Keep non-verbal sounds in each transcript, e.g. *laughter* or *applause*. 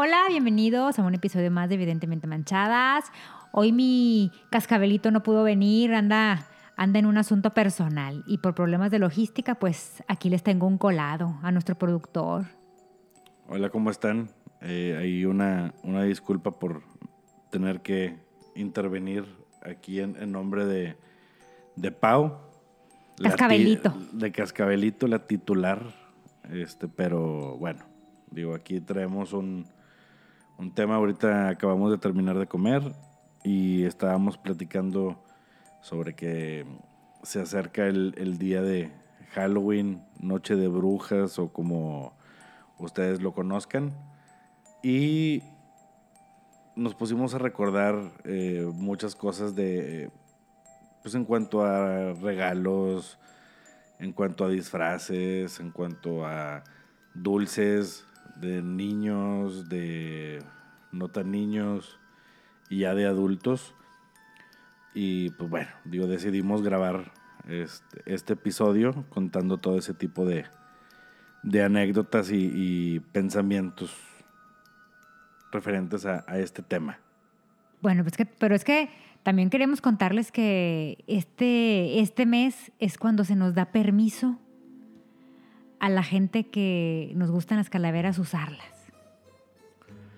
Hola, bienvenidos a un episodio más de Evidentemente Manchadas. Hoy mi cascabelito no pudo venir, anda, anda en un asunto personal y por problemas de logística, pues aquí les tengo un colado a nuestro productor. Hola, ¿cómo están? Eh, hay una, una disculpa por tener que intervenir aquí en, en nombre de, de Pau. ti- Cascabelito. De Cascabelito, la titular. Este, pero bueno, digo, aquí traemos un, un tema. Ahorita acabamos de terminar de comer y estábamos platicando sobre que se acerca el, día de Halloween, Noche de Brujas o como ustedes lo conozcan. Y nos pusimos a recordar eh, muchas cosas de, pues en cuanto a regalos, en cuanto a disfraces, en cuanto a dulces de niños, de no tan niños y ya de adultos. Y pues bueno, digo, decidimos grabar este, este episodio contando todo ese tipo de, de anécdotas y, pensamientos referentes a, a este tema. Bueno, pues que, pero es que también queremos contarles que este, este mes es cuando se nos da permiso a la gente que nos gustan las calaveras usarlas.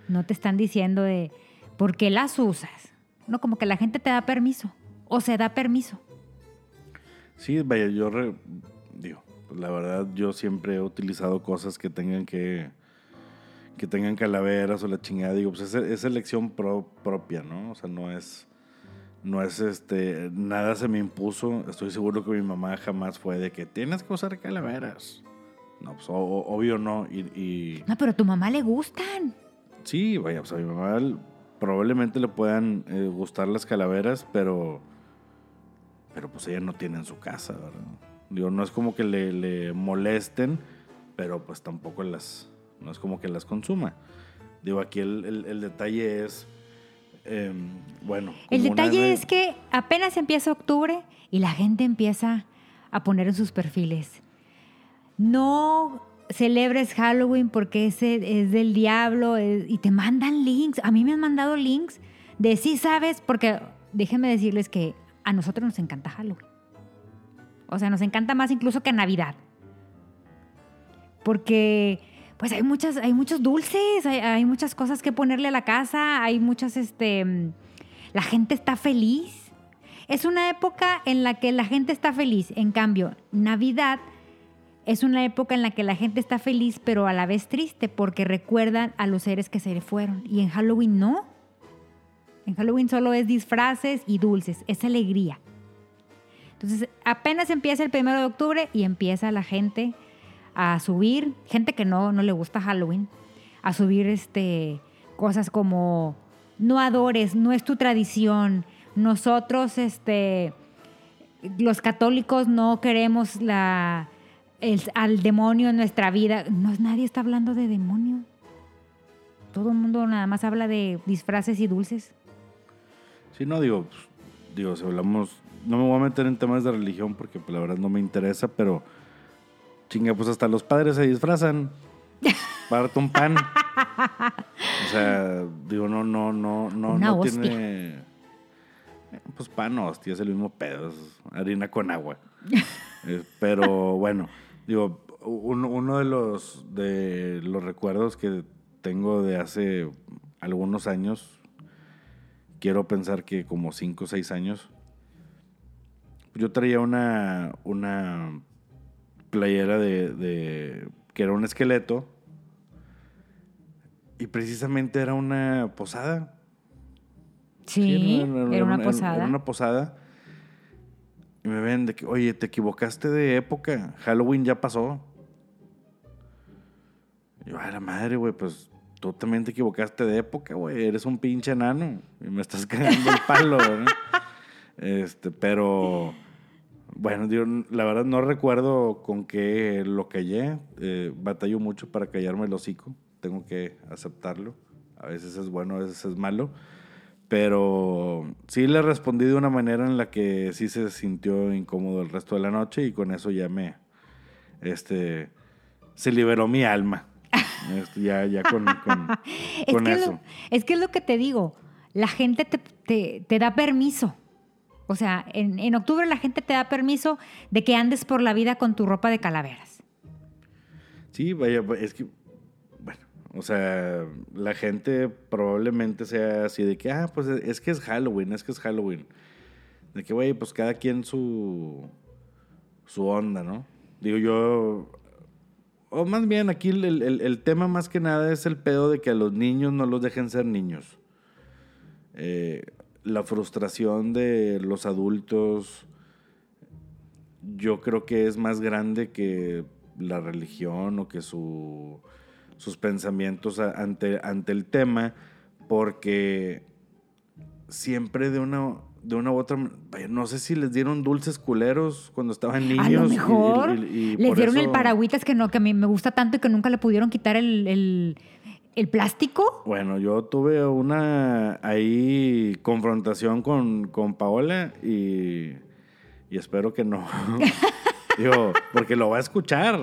No te están diciendo de por qué las usas. No, como que la gente te da permiso o se da permiso. Sí, vaya, yo re- digo, pues la verdad yo siempre he utilizado cosas que tengan que que tengan calaveras o la chingada, digo, pues es, es elección pro- propia, ¿no? O sea, no es no es este nada se me impuso, estoy seguro que mi mamá jamás fue de que tienes que usar calaveras. No, pues obvio no y, y No, pero a tu mamá le gustan. Sí, vaya, pues a mi mamá probablemente le puedan eh, gustar las calaveras, pero. Pero pues ella no tiene en su casa, ¿verdad? Digo, no es como que le, le molesten, pero pues tampoco las. No es como que las consuma. Digo, aquí el, el- el detalle es. em, bueno. El una detalle es que apenas empieza octubre y la gente empieza a poner en sus perfiles. No celebres Halloween porque ese es del diablo y te mandan links. A mí me han mandado links de sí sabes, porque déjenme decirles que a nosotros nos encanta Halloween. O sea, nos encanta más incluso que Navidad. Porque pues hay muchas, hay muchos dulces, hay, hay muchas cosas que ponerle a la casa, hay muchas, este, la gente está feliz. Es una época en la que la gente está feliz. En cambio, Navidad es una época en la que la gente está feliz, pero a la vez triste, porque recuerdan a los seres que se le fueron. Y en Halloween no. En Halloween solo es disfraces y dulces, es alegría. Entonces, apenas empieza el primero de octubre y empieza la gente a subir, gente que no, no le gusta Halloween, a subir este, cosas como no adores, no es tu tradición, nosotros, este, los católicos no queremos la, el- al demonio en nuestra vida. No, nadie está hablando de demonio. Todo el mundo nada más habla de disfraces y dulces. Sí, no, digo, pues, digo, si hablamos, no me voy a meter en temas de religión porque pues, la verdad no me interesa, pero chinga, pues hasta los padres se disfrazan para un pan. o sea, digo, no, no, no, no, Una no hostia. tiene. eh, Pues pan, hostia, es el mismo pedo, es harina con agua. *laughs* Eh, pero bueno, digo, uno, uno de los de los recuerdos que tengo de hace algunos años, quiero pensar que como 5 o 6 años, yo traía una, una playera de, de- que era un esqueleto y precisamente era una posada. Sí, no, era una era- posada. Era una posada. Y me ven de que, oye, te equivocaste de época. Halloween ya pasó. Yo, a la madre, güey, pues tú también te equivocaste de época, güey. Eres un pinche enano. Y me estás *laughs* cagando el palo, ¿verdad? Este, pero. Bueno, yo la verdad no recuerdo con qué lo callé. Eh, batallo mucho para callarme el hocico. Tengo que aceptarlo. A veces es bueno, a veces es malo. Pero sí le respondí de una manera en la que sí se sintió incómodo el resto de la noche y con eso ya me, este, se liberó mi alma. Este, ya, ya con, con, *laughs* Es eso. lo, es que es lo que te digo. La gente te, te- te da permiso. O sea, en, en octubre la gente te da permiso de que andes por la vida con tu ropa de calaveras. Sí, vaya, es que, o sea, la gente probablemente sea así de que, ah, pues es que es Halloween, es que es Halloween. De que, güey, pues cada quien su, su onda, ¿no? Digo yo, o más bien aquí el, el- tema más que nada es el pedo de que a los niños no los dejen ser niños. Eh, la frustración de los adultos, yo creo que es más grande que la religión o que su, sus pensamientos ante, ante el tema, porque siempre de una, de una u otra, no sé si les dieron dulces culeros cuando estaban niños. a lo mejor y- y- y les dieron el paragüitas que, no, que a mí me gusta tanto y que nunca le pudieron quitar el, el- el plástico. Bueno, yo tuve una ahí confrontación con, con Paola y, y espero que no. *laughs* Digo, porque lo va a escuchar.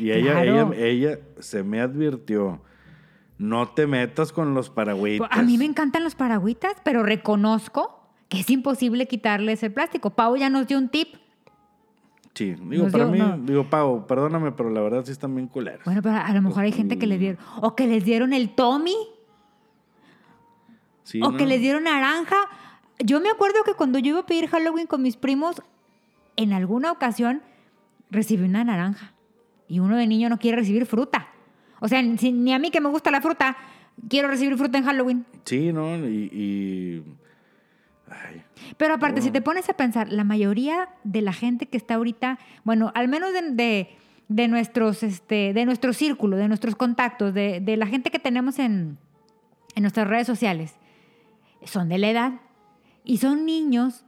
Y ella, Claro. ella, ella se me advirtió. No te metas con los paragüitas. A mí me encantan los paragüitas, pero reconozco que es imposible quitarles el plástico. Pau ya nos dio un tip. Sí, digo, Nos para dio- mí, no. digo, Pau, perdóname, pero la verdad sí están bien culeros. Bueno, pero a lo mejor hay gente que les dieron. O que les dieron el Tommy. Sí, o ¿no? que les dieron naranja. Yo me acuerdo que cuando yo iba a pedir Halloween con mis primos, en alguna ocasión recibí una naranja. Y uno de niño no quiere recibir fruta. O sea, ni a mí que me gusta la fruta, quiero recibir fruta en Halloween. Sí, ¿no? Y... y- Ay, Pero aparte, si te pones a pensar, la mayoría de la gente que está ahorita, bueno, al menos de, de- de nuestros, este, de nuestro círculo, de nuestros contactos, de, de la gente que tenemos en, en nuestras redes sociales, son de la edad. Y son niños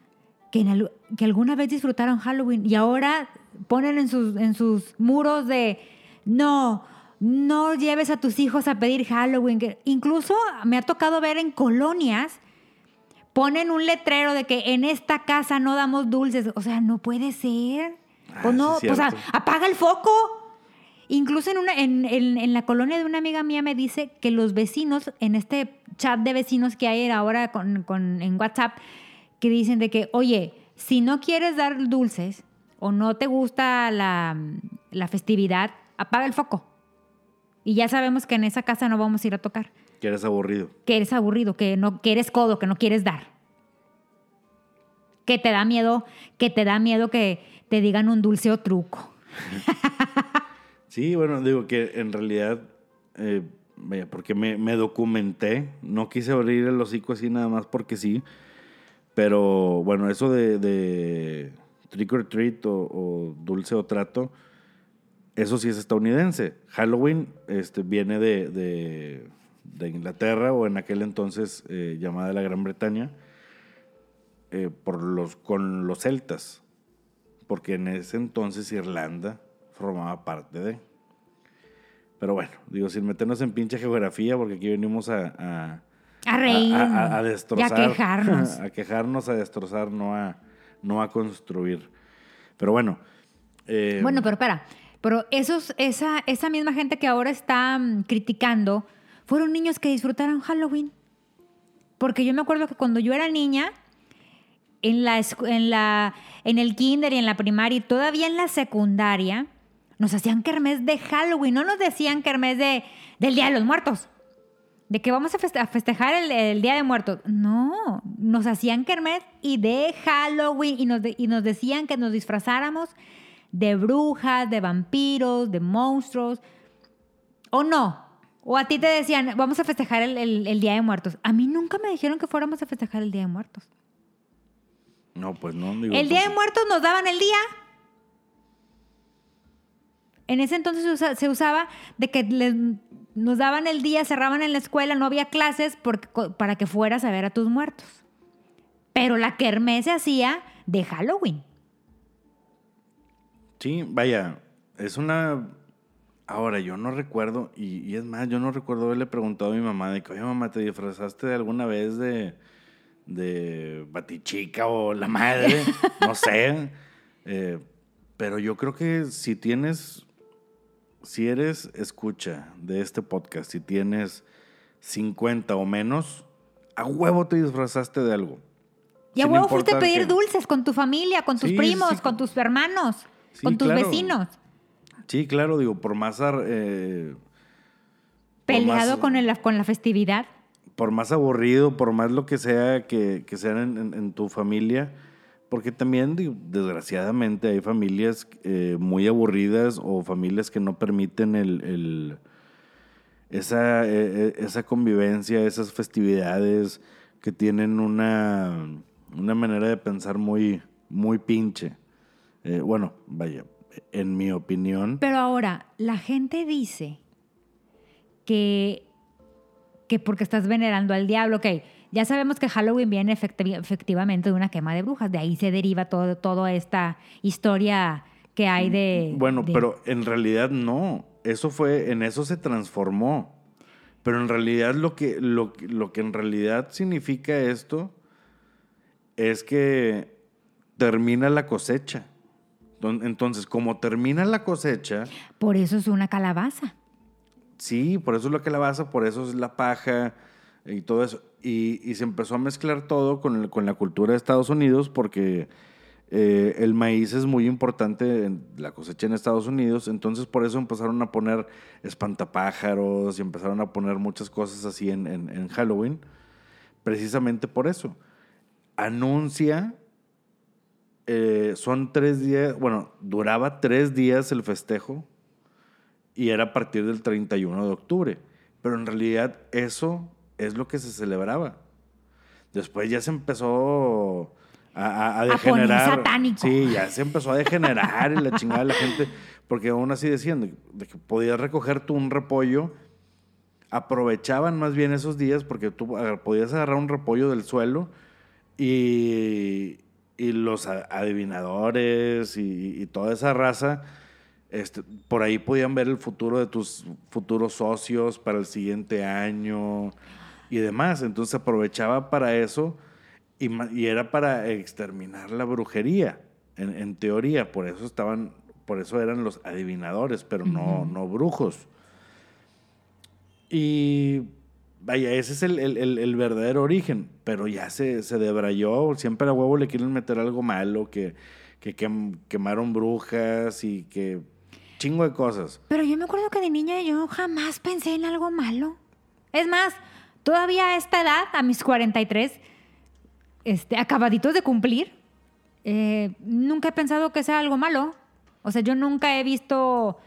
que, en al- que alguna vez disfrutaron Halloween y ahora ponen en sus, en sus muros de, no, no lleves a tus hijos a pedir Halloween. que- incluso me ha tocado ver en colonias ponen un letrero de que en esta casa no damos dulces. O sea, no puede ser. Ah, Pues no, sí, pues a- cierto. apaga el foco. Incluso en, una, en, en- en la colonia de una amiga mía me dice que los vecinos, en este chat de vecinos que hay ahora con, con- en WhatsApp, que dicen de que, oye, si no quieres dar dulces o no te gusta la, la festividad, apaga el foco. Y ya sabemos que en esa casa no vamos a ir a tocar que eres aburrido. que eres aburrido, que no que eres codo, que no quieres dar. Que te da miedo, que te da miedo que te digan un dulce o truco. *laughs* Sí, bueno, digo que en realidad, eh, vaya, porque me, me documenté, no quise abrir el hocico así nada más porque sí, pero bueno, eso de, de trick or treat o, o dulce o trato, eso sí es estadounidense. Halloween este, viene de, de- de Inglaterra o en aquel entonces eh, llamada la Gran Bretaña, eh, por los, con los celtas, porque en ese entonces Irlanda formaba parte de. Pero bueno, digo, sin meternos en pinche geografía, porque aquí venimos a, a, A reír. a, a- a destrozar. Y a *laughs* quejarnos. a quejarnos, a destrozar, no a, no a construir. Pero bueno. eh, Bueno, pero espera. Pero esos, esa, esa misma gente que ahora está mm, criticando fueron niños que disfrutaron Halloween. Porque yo me acuerdo que cuando yo era niña, en, la, en, la, en el kinder y en la primaria y todavía en la secundaria, nos hacían kermés de Halloween. No nos decían kermés de, del Día de los Muertos. De que vamos a, feste- a festejar el, el Día de Muertos. No, nos hacían kermés y de Halloween. Y nos, de- y nos decían que nos disfrazáramos de brujas, de vampiros, de monstruos. ¿O no? O a ti te decían, vamos a festejar el, el- el Día de Muertos. A mí nunca me dijeron que fuéramos a festejar el Día de Muertos. No, pues no. Digo, El Día pues, de Muertos nos daban el día. En ese entonces se, usa- se usaba de que les- nos daban el día, cerraban en la escuela, no había clases porque- para que fueras a ver a tus muertos. Pero la kermés se hacía de Halloween. Sí, vaya, es una... Ahora, yo no recuerdo, y, y es más, yo no recuerdo haberle preguntado a mi mamá de que, oye, mamá, ¿te disfrazaste alguna vez de, de Batichica o la madre? *laughs* No sé. Eh, pero yo creo que si tienes si eres escucha de este podcast, si tienes 50 o menos, a huevo te disfrazaste de algo. Y a huevo fuiste a pedir dulces con tu familia, con tus Sí, primos, sí. con tus hermanos, Sí, con tus claro. vecinos. Sí, claro, digo, por más, ar- eh, Por Peleado más- con, el, con la festividad. por más aburrido, por más lo que sea que, que sean en, en- en tu familia, porque también, desgraciadamente, hay familias eh, muy aburridas o familias que no permiten el, esa, eh, eh, esa convivencia, esas festividades que tienen una, una manera de pensar muy, muy pinche. Bueno, vaya, en mi opinión. Pero ahora, la gente dice que, que porque estás venerando al diablo, ok, ya sabemos que Halloween viene efecti- efectivamente de una quema de brujas, de ahí se deriva todo, toda esta historia que hay de... Bueno, de- pero en realidad no. Eso fue, en eso se transformó. Pero en realidad lo que, lo, lo que en realidad significa esto es que termina la cosecha. Entonces, como termina la cosecha, Por eso es una calabaza. sí, por eso es la calabaza, por eso es la paja y todo eso. Y, y se empezó a mezclar todo con, el- con la cultura de Estados Unidos porque eh, el maíz es muy importante en la cosecha en Estados Unidos, entonces por eso empezaron a poner espantapájaros y empezaron a poner muchas cosas así en, en- en Halloween, precisamente por eso. Anuncia, eh, son tres días, bueno, duraba tres días el festejo y era a partir del 31 de octubre, pero en realidad eso es lo que se celebraba. Después ya se empezó a, a- a A poner degenerar. satánico. Sí, ya se empezó a degenerar y la chingada de la gente, porque aún así decían de, que podías recoger tú un repollo, aprovechaban más bien esos días porque tú podías agarrar un repollo del suelo y, y los adivinadores y, y toda esa raza, este, por ahí podían ver el futuro de tus futuros socios para el siguiente año y demás. Entonces se aprovechaba para eso y, y era para exterminar la brujería, en, en teoría. Por eso estaban, por eso eran los adivinadores, pero no, no brujos. Y vaya, ese es el, el- el- el verdadero origen, pero ya se, se debrayó, siempre a huevo le quieren meter algo malo, que, que quem- quemaron brujas y que chingo de cosas. Pero yo me acuerdo que de niña yo jamás pensé en algo malo. Es más, todavía a esta edad, a mis 43, este, acabaditos de cumplir, eh, nunca he pensado que sea algo malo. O sea, yo nunca he visto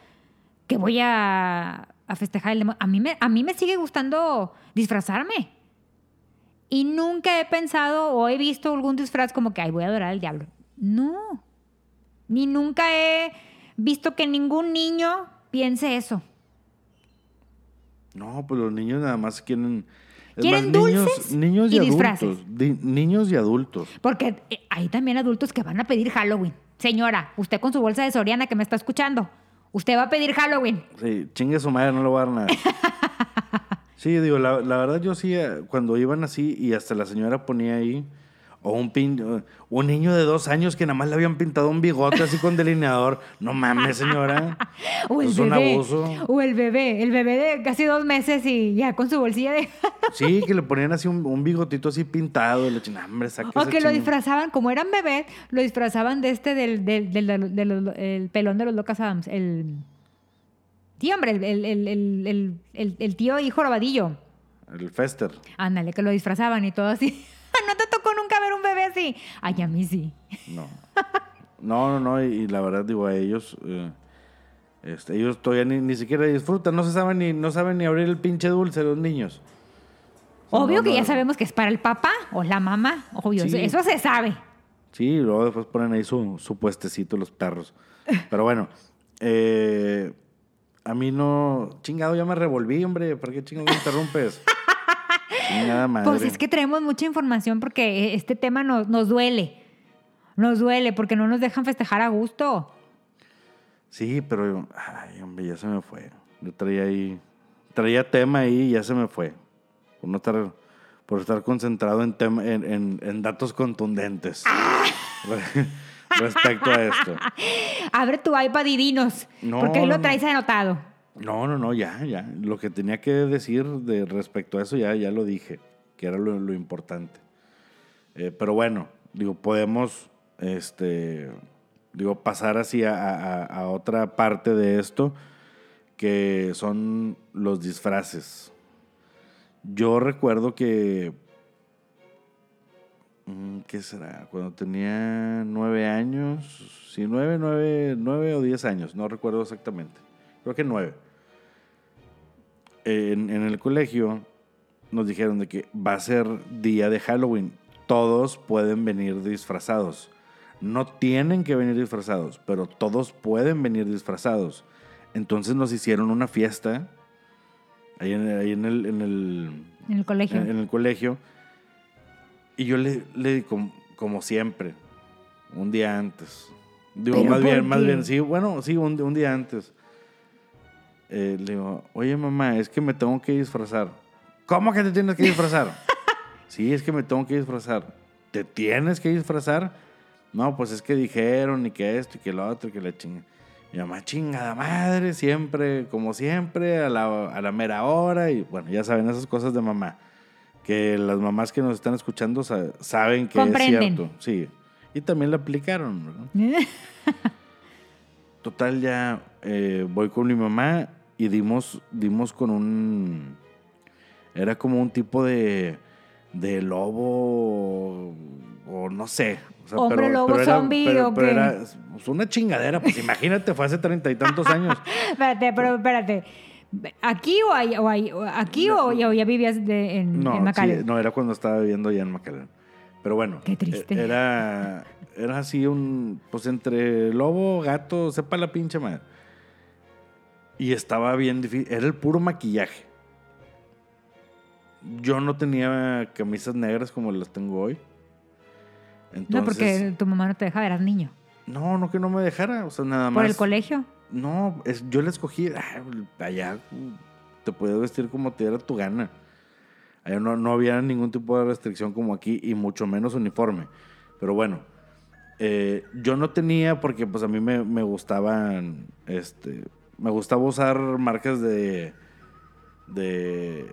que voy a, festejar el demonio. A mí, me, a mí me sigue gustando disfrazarme. Y nunca he pensado o he visto algún disfraz como que, ay, voy a adorar al diablo. No. Ni nunca he visto que ningún niño piense eso. No, pues los niños nada más quieren... Quieren dulces niños y y, adultos. disfraces. Di- niños y adultos. Porque eh, hay también adultos que van a pedir Halloween. Señora, usted con su bolsa de Soriana que me está escuchando, usted va a pedir Halloween. Sí, chingue su madre, no lo va a dar nada. *laughs* Sí, digo, la, la verdad yo sí, eh, cuando iban así y hasta la señora ponía ahí, o un, pin, un niño de dos años que nada más le habían pintado un bigote así con delineador. No mames, señora. *laughs* O el es un bebé. abuso. O el bebé, el bebé de casi dos meses y ya con su bolsilla de... *laughs* Sí, que le ponían así un, un bigotito así pintado. Y le hombre, sáquese, o que lo ching-". disfrazaban, como eran bebés, lo disfrazaban de este, del, del, del- del- el pelón de los Locas Adams. El... Sí, hombre, el, el, el, el, tío hijo robadillo. El Fester. Ándale, que lo disfrazaban y todo así. *laughs* ¿No te tocó nunca así? Ay, a mí sí. No. No, no, no. Y, y la verdad, digo, a ellos. eh, este, ellos todavía ni, ni siquiera disfrutan. No se saben ni, no saben ni abrir el pinche dulce los niños. O sea, Obvio no, que no- ya sabemos que es para el papá o la mamá. Obvio, Sí. eso, eso se sabe. Sí, y luego después ponen ahí su, su puestecito los perros. Pero bueno, eh, a mí no... Chingado, ya me revolví, hombre. ¿Por qué chingado me interrumpes? *laughs* Pues es que traemos mucha información porque este tema nos, nos duele. Nos duele porque no nos dejan festejar a gusto. Sí, pero... Ay, hombre, ya se me fue. Yo traía ahí... Traía tema ahí y ya se me fue. Por no estar... Por estar concentrado en, tema- en, en- en datos contundentes. *laughs* respecto a esto. *laughs* Abre tu iPad y dinos. No, porque ahí lo no, traes anotado. No, no, no, ya, ya. Lo que tenía que decir de respecto a eso ya, ya lo dije, que era lo, importante. Eh, pero bueno, digo, podemos, este, digo, pasar así a, a- a otra parte de esto, que son los disfraces. Yo recuerdo que, mm, ¿qué será? Cuando tenía nueve años, sí, nueve, nueve, nueve o diez años, no recuerdo exactamente. Creo que nueve. En, en el colegio nos dijeron de que va a ser día de Halloween. Todos pueden venir disfrazados. No tienen que venir disfrazados, pero todos pueden venir disfrazados. Entonces nos hicieron una fiesta ahí en, ahí en el, en el, En el colegio. en, en el colegio. Y yo le, le como, como siempre, un día antes. Digo, ¿Pero más bien, más bien, sí, bueno, sí, un, un día antes. Eh, le digo, oye mamá, es que me tengo que disfrazar. ¿Cómo que te tienes que disfrazar? *laughs* sí, es que me tengo que disfrazar. ¿Te tienes que disfrazar? No, pues es que dijeron y que esto y que lo otro y que la chinga. Mi mamá, chingada madre, siempre, como siempre, a la, a la mera hora. Y bueno, ya saben esas cosas de mamá. Que las mamás que nos están escuchando sa- saben que Comprenden. es cierto. Sí. Y también la aplicaron. ¿verdad? *laughs* Total, ya eh, voy con mi mamá y dimos, dimos con un. Era como un tipo de, de lobo o no sé. O sea, Hombre lobo era- zombie, pero- ¿o pero qué? era pues, una chingadera. Pues imagínate, fue hace treinta y tantos años. *laughs* espérate, pero espérate. ¿Aquí o, ahí- o o aquí o, ya- o ya vivías de- en, No, en McAllen? sí, no, era cuando estaba viviendo allá en McAllen. Pero bueno. Qué triste. eh, Era, era así un, pues entre lobo, gato, sepa la pinche madre. Y estaba bien difícil. Era el puro maquillaje. Yo no tenía camisas negras como las tengo hoy. Entonces, no, porque tu mamá no te deja ver, eras niño. No, no que no me dejara. O sea, nada más. ¿Por el colegio? No, es- yo la escogí. ah, allá te puedes vestir como te diera tu gana. Allá no, no había ningún tipo de restricción como aquí y mucho menos uniforme. Pero bueno, eh, yo no tenía porque pues a mí me, me gustaban, este, me gustaba usar marcas de, de,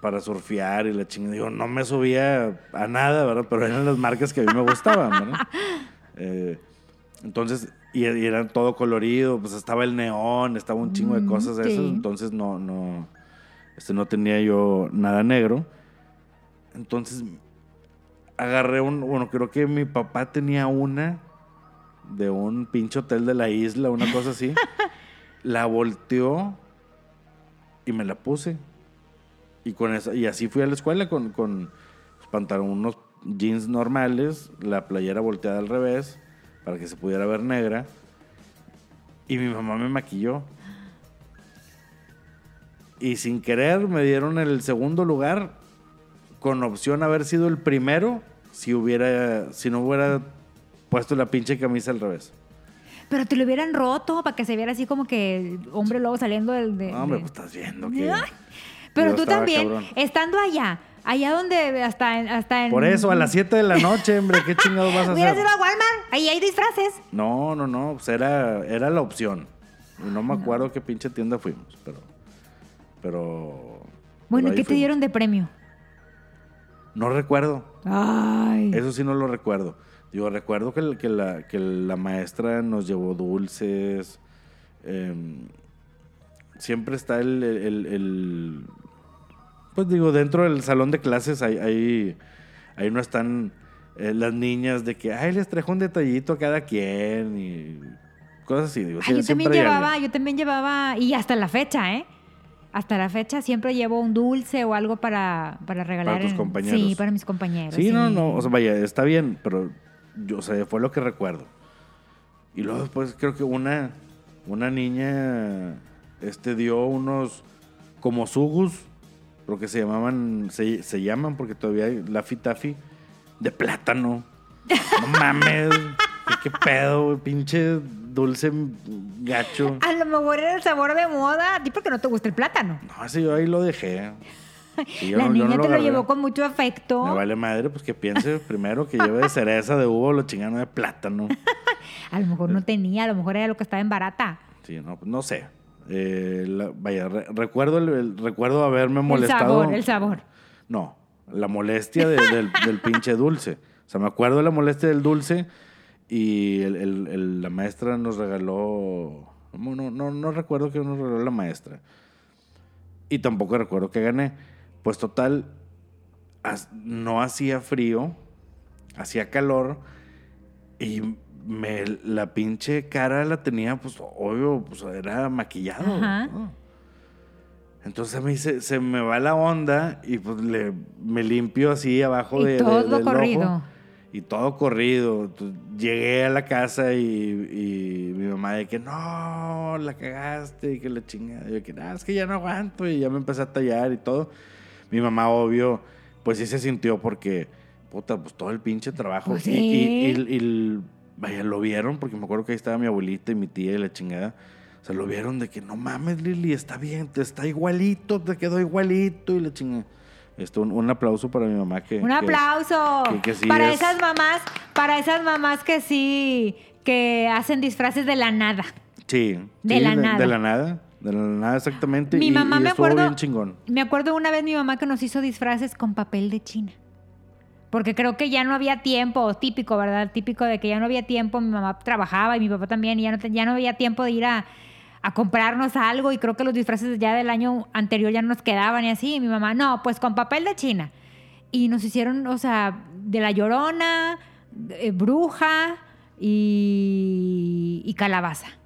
para surfear y la chingada. Digo, no me subía a nada, ¿verdad? Pero eran las marcas que a mí me gustaban, ¿verdad? *laughs* Eh, entonces, y, y era todo colorido, pues estaba el neón, estaba un chingo de Mm, cosas de esas, entonces no, no, este, no tenía yo nada negro. Entonces, agarré un, bueno, creo que mi papá tenía una de un pinche hotel de la isla, una cosa así. *laughs* la volteó y me la puse. Y con eso, y así fui a la escuela con, con pues, unos jeans normales, la playera volteada al revés, para que se pudiera ver negra. Y mi mamá me maquilló. Y sin querer me dieron el segundo lugar con opción a haber sido el primero si hubiera si no hubiera puesto la pinche camisa al revés. Pero te lo hubieran roto para que se viera así como que hombre lobo saliendo del... de- No, hombre, de- pues estás viendo que Pero tú también, cabrón. estando allá, allá donde hasta en... Hasta en Por eso, a las 7 de la noche, hombre, ¿qué chingados vas a Hubieras hacer? ido a Walmart, ahí hay disfraces. No, no, no, pues era, era la opción. No me acuerdo qué pinche tienda fuimos, pero... Pero... Bueno, ¿y qué te dieron de premio? No recuerdo. Ay. Eso sí no lo recuerdo. Digo, recuerdo que, la, que la maestra nos llevó dulces. em, siempre está el, el- el- Pues digo, dentro del salón de clases ahí, ahí, ahí no están eh, las niñas de que, ay, les trajo un detallito a cada quien y cosas así. Digo, Ay, yo sie- también llevaba, yo también llevaba, y hasta la fecha, ¿eh? Hasta la fecha siempre llevo un dulce o algo para, para regalar. tus en- compañeros. Sí, para mis compañeros. Sí, no, no, o sea, vaya, está bien, pero yo, o sea, fue lo que recuerdo. Y luego después creo que una, una niña este, dio unos como sugus, lo que se llamaban, se, se llaman porque todavía hay Laffy Taffy, de plátano. No *laughs* mames, ¿qué, pedo, pinche dulce gacho. A lo mejor era el sabor de moda, a ti porque no te gusta el plátano. No, ese yo ahí lo dejé. Yo la no- yo no niña lo te lo llevó con mucho afecto. Me vale madre, pues que piense primero que lleve de cereza, de uva, lo chingano de plátano. *laughs* A lo mejor no tenía, a lo mejor era lo que estaba en barata. Sí, no, pues no sé. Eh, la- vaya, re- recuerdo, el, el- recuerdo haberme El molestado. sabor, el sabor. No, la molestia de- del, del pinche dulce. O sea, me acuerdo de la molestia del dulce y el- el- el- la maestra nos regaló... No, no, no, no recuerdo que nos regaló la maestra. Y tampoco recuerdo que gané. Pues total, no hacía frío, hacía calor y me, la pinche cara la tenía, pues obvio, pues era maquillado. Ajá. ¿no? Entonces a mí se, se me va la onda y pues le, me limpio así abajo Y de, de- todo del ojo. corrido. Y todo corrido. Entonces, llegué a la casa y, y mi mamá de que no, la cagaste y que la chingada. Yo que "Ah, es que ya no aguanto y ya me empecé a tallar y todo. Mi mamá, obvio, pues sí se sintió porque, puta, pues todo el pinche trabajo. Pues Y- sí. y, y- y- vaya, lo vieron porque me acuerdo que ahí estaba mi abuelita y mi tía y la chingada. O sea, lo vieron de que no mames, Lili, está bien, te está igualito, te quedó igualito y la chingada. Esto, un, un aplauso para mi mamá que... Un que- aplauso que- que sí para es- esas mamás, para esas mamás que sí, que hacen disfraces de la nada. Sí. De sí, la nada. De la nada. De la nada, exactamente. Mi y, mamá y me acuerdo, bien chingón. me acuerdo una vez mi mamá que nos hizo disfraces con papel de China. Porque creo que ya no había tiempo, típico, ¿verdad? Típico de que ya no había tiempo, mi mamá trabajaba y mi papá también, y ya no, ya no había tiempo de ir a, a comprarnos algo y creo que los disfraces ya del año anterior ya no nos quedaban y así. Y mi mamá, no, pues con papel de China. Y nos hicieron, o sea, de la llorona, eh, bruja y, y calabaza.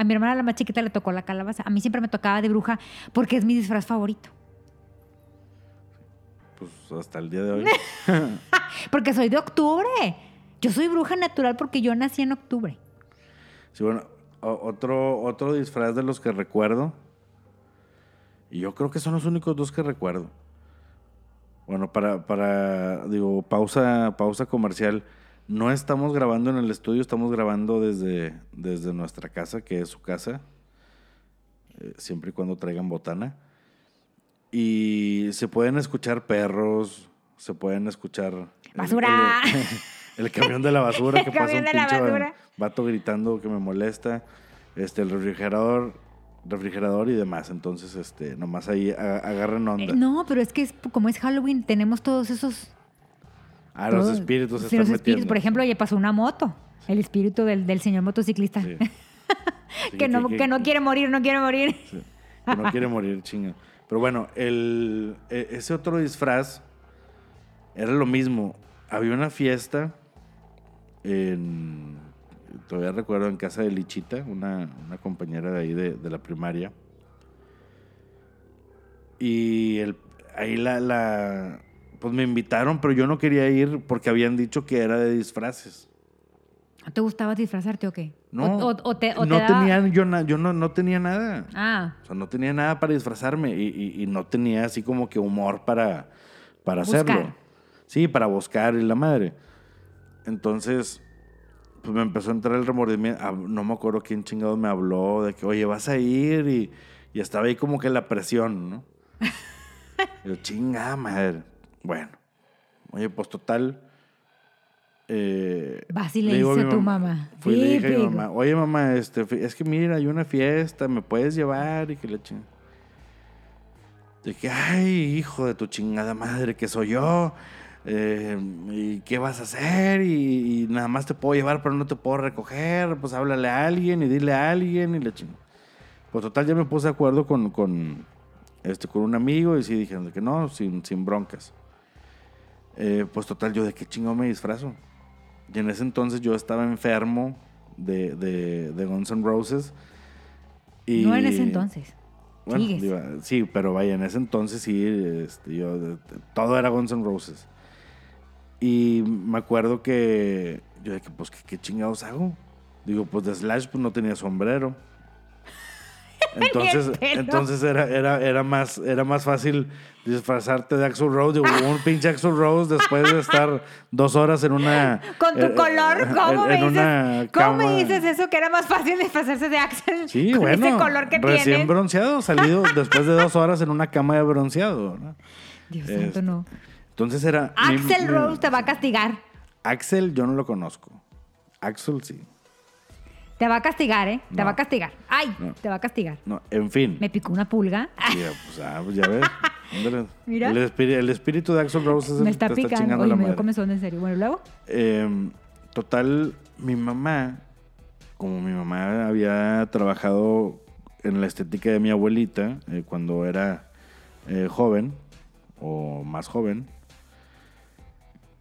A mi hermana la más chiquita le tocó la calabaza. A mí siempre me tocaba de bruja porque es mi disfraz favorito. Pues hasta el día de hoy. *laughs* Porque soy de octubre. Yo soy bruja natural porque yo nací en octubre. sí, bueno, otro, otro disfraz de los que recuerdo. Y yo creo que son los únicos dos que recuerdo. Bueno, para, para digo, pausa, pausa comercial. No estamos grabando en el estudio, estamos grabando desde, desde nuestra casa, que es su casa. eh, siempre y cuando traigan botana. Y se pueden escuchar perros, se pueden escuchar... el- ¡Basura! El, *laughs* el camión de la basura, que pasa un pinche vato gritando que me molesta. Este, el refrigerador, refrigerador y demás. Entonces, este, nomás ahí agarren onda. Eh, no, pero es que es, como es Halloween, tenemos todos esos. Ah, los espíritus sí, están los espíritus. metiendo. Por ejemplo, ya pasó una moto. El espíritu del, del señor motociclista. Sí. *laughs* Sí, que, no, que no quiere morir, no quiere morir. Que no quiere morir, *laughs* chinga. Pero bueno, el, e- ese otro disfraz era lo mismo. Había una fiesta en. Todavía recuerdo en casa de Lichita, una, una compañera de ahí de, de la primaria. Y el, ahí la, la. Pues me invitaron, pero yo no quería ir porque habían dicho que era de disfraces. ¿No te gustaba disfrazarte o qué? No, O, o- o te, no te daba- tenía, yo, na- yo no, no tenía nada. Ah, O sea, no tenía nada para disfrazarme y, y- y no tenía así como que humor para, para Buscar. hacerlo. Sí, para buscar y la madre. Entonces, pues me empezó a entrar el remordimiento. Ah, No me acuerdo quién chingado me habló de que, oye, vas a ir y, y estaba ahí como que la presión, ¿no? *laughs* Yo, chinga madre. Bueno, oye, pues total. Eh, Vas y le digo a tu mamá. Fui y le dije a mi mamá, oye mamá, este, es que mira, hay una fiesta, ¿me puedes llevar? Y que la chingada. De que, ay, hijo de tu chingada madre, que soy yo. eh, ¿Y qué vas a hacer? Y, y nada más te puedo llevar, pero no te puedo recoger. Pues háblale a alguien y dile a alguien y la chingada. Pues total, ya me puse de acuerdo con, con, este, con un amigo y sí dijeron que no, sin, sin broncas. Eh, pues total, yo de qué chingo me disfrazo. Y en ese entonces yo estaba enfermo de, de, de Guns N' Roses. Y, No en ese entonces. Bueno, Sigues. digo, sí, pero vaya, en ese entonces sí, este, yo, todo era Guns N' Roses. Y me acuerdo que yo de que, pues, ¿qué, qué chingados hago? Digo, pues de Slash pues no tenía sombrero. *laughs* Entonces, entonces era, era, era, más, era más fácil disfrazarte de Axl Rose. Digo, un *laughs* pinche Axl Rose después de estar dos horas en una... Con tu eh, color, eh, ¿cómo, en- me, una dices, ¿cómo me dices eso? Que era más fácil disfrazarse de Axel Sí, con bueno. ese color que recién tienes. bronceado, salido *laughs* después de dos horas en una cama de bronceado. ¿no? Dios Este, santo, no. Entonces era... Axel mi- Rose te va a castigar. Axel yo no lo conozco. Axel sí. Te va a castigar, ¿eh? Te No. va a castigar. ¡Ay! No. Te va a castigar. No, en fin. Me picó una pulga. Ya, pues, ah, pues ya ves. *laughs* Mira. El, espíritu, el espíritu de Axel Rose es el me está te está picando. chingando Oye, la me dio comezón, en serio. Bueno, luego. Eh, total, mi mamá, como mi mamá había trabajado en la estética de mi abuelita eh, cuando era eh, joven o más joven,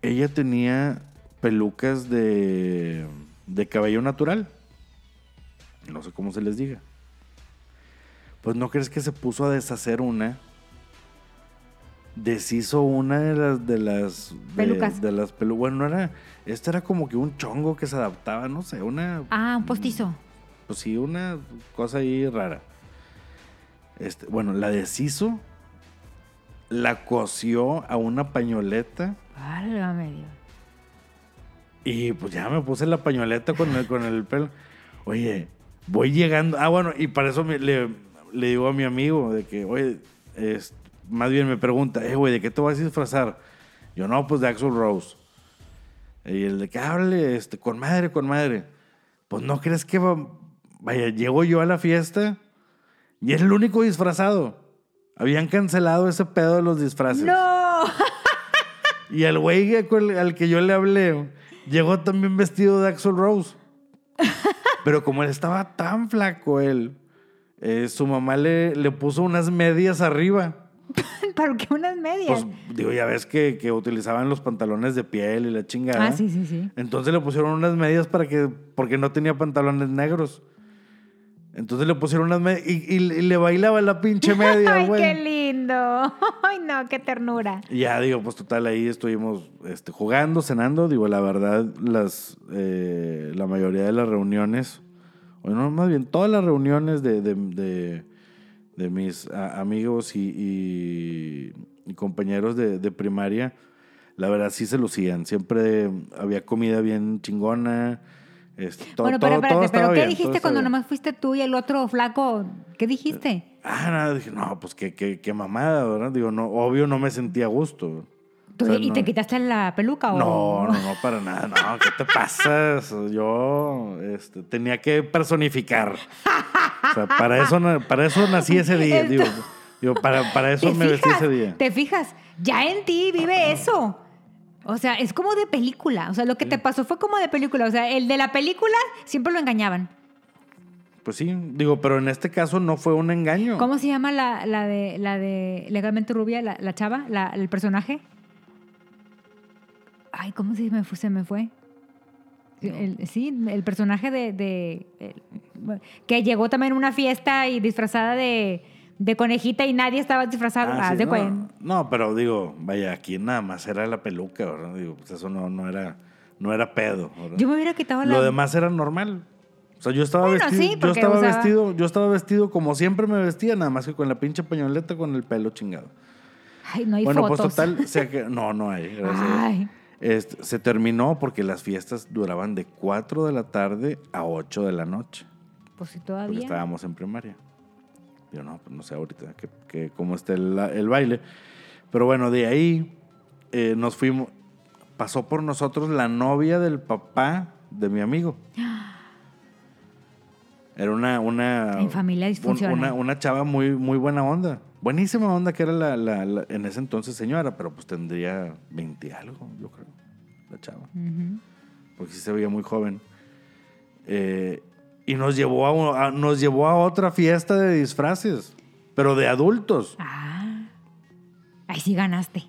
ella tenía pelucas de, de cabello natural. No sé cómo se les diga. Pues no crees que se puso a deshacer una. Deshizo una de las de las de- Pelucas. De, las pelucas. Bueno, no era. Este era como que un chongo que se adaptaba, no sé, una. Ah, un postizo. Pues sí, una cosa ahí rara. Este, bueno, la deshizo. La cosió a una pañoleta. Válgame Dios. Y pues ya me puse la pañoleta con el, con el pelo. Oye, voy llegando. Ah, bueno, y para eso me- le, le digo a mi amigo de que, oye, es- más bien me pregunta, eh, güey, ¿de qué te vas a disfrazar? Yo, no, pues de Axel Rose. Y el de que hable, este, con madre, con madre. Pues no crees que va- vaya, llego yo a la fiesta y es el único disfrazado. Habían cancelado ese pedo de los disfraces. ¡No! Y el güey al que yo le hablé llegó también vestido de Axel Rose. Pero como él estaba tan flaco, él, eh, su mamá le, le puso unas medias arriba. *laughs* ¿Para qué unas medias? Pues digo, ya ves que, que utilizaban los pantalones de piel y la chingada. ah, sí, sí, sí. Entonces le pusieron unas medias para que, porque no tenía pantalones negros. Entonces le pusieron unas medias y, y- y le bailaba la pinche media, *laughs* Ay, güey. qué lindo. *laughs* Ay, no, qué ternura. Y ya digo, pues total, ahí estuvimos este, jugando, cenando. Digo, la verdad, las, eh, la mayoría de las reuniones, o no, más bien, todas las reuniones de, de, de- de mis a- amigos y, y- y compañeros de, de primaria, la verdad sí se lucían. Siempre había comida bien chingona. Este, bueno, todo- pero todo espérate, estaba ¿pero qué bien, todo dijiste cuando nomás fuiste tú y el otro flaco? ¿Qué dijiste? Ah, nada, dije, no, pues qué, qué, qué mamada, ¿verdad? Digo, no, obvio no me sentía a gusto. ¿Tú- O sea, ¿Y no- te quitaste la peluca o...? No, no, no, para nada. No, ¿qué te pasa? Yo este, tenía que personificar. O sea, para eso, para eso nací ese día. Digo, digo, para, para eso ¿Te me vestí fijas? ese día. ¿Te fijas? Ya en ti vive eso. O sea, es como de película. O sea, lo que te pasó fue como de película. O sea, el de la película siempre lo engañaban. Pues sí, digo, pero en este caso no fue un engaño. ¿Cómo se llama la, la de la de Legalmente Rubia, la, la chava, la- el personaje? Ay, ¿cómo se me fue? Se me fue. El- sí, el personaje de, de- el- que llegó también a una fiesta y disfrazada de, de conejita y nadie estaba disfrazado. Ah, Haz sí, de no, no, pero digo, vaya, aquí nada más era la peluca, ¿verdad? Digo, pues eso no, no era, no era pedo. ¿verdad? Yo me hubiera quitado la. Lo demás era normal. O sea, yo estaba Bueno, vestido, sí, yo porque estaba usaba- vestido, yo estaba vestido como siempre me vestía, nada más que con la pinche pañoleta con el pelo chingado. Ay, no hay bueno, fotos. pues total, se no, no hay. gracias. Ay. Este, se terminó porque las fiestas duraban de 4 de la tarde a 8 de la noche, Pues sí, porque todavía. estábamos en primaria. Yo no, pues no sé ahorita que, que cómo está el, el baile. Pero bueno, de ahí eh, nos fuimos, pasó por nosotros la novia del papá de mi amigo. Era una, una, En familia un- disfuncional. una, una chava muy, muy buena onda. Buenísima onda que era la, la- la- en ese entonces señora, pero pues tendría 20 algo, yo creo, la chava. Porque sí se veía muy joven. Eh, y nos llevó a, a- nos llevó a otra fiesta de disfraces, pero de adultos. Ah. Ahí sí ganaste.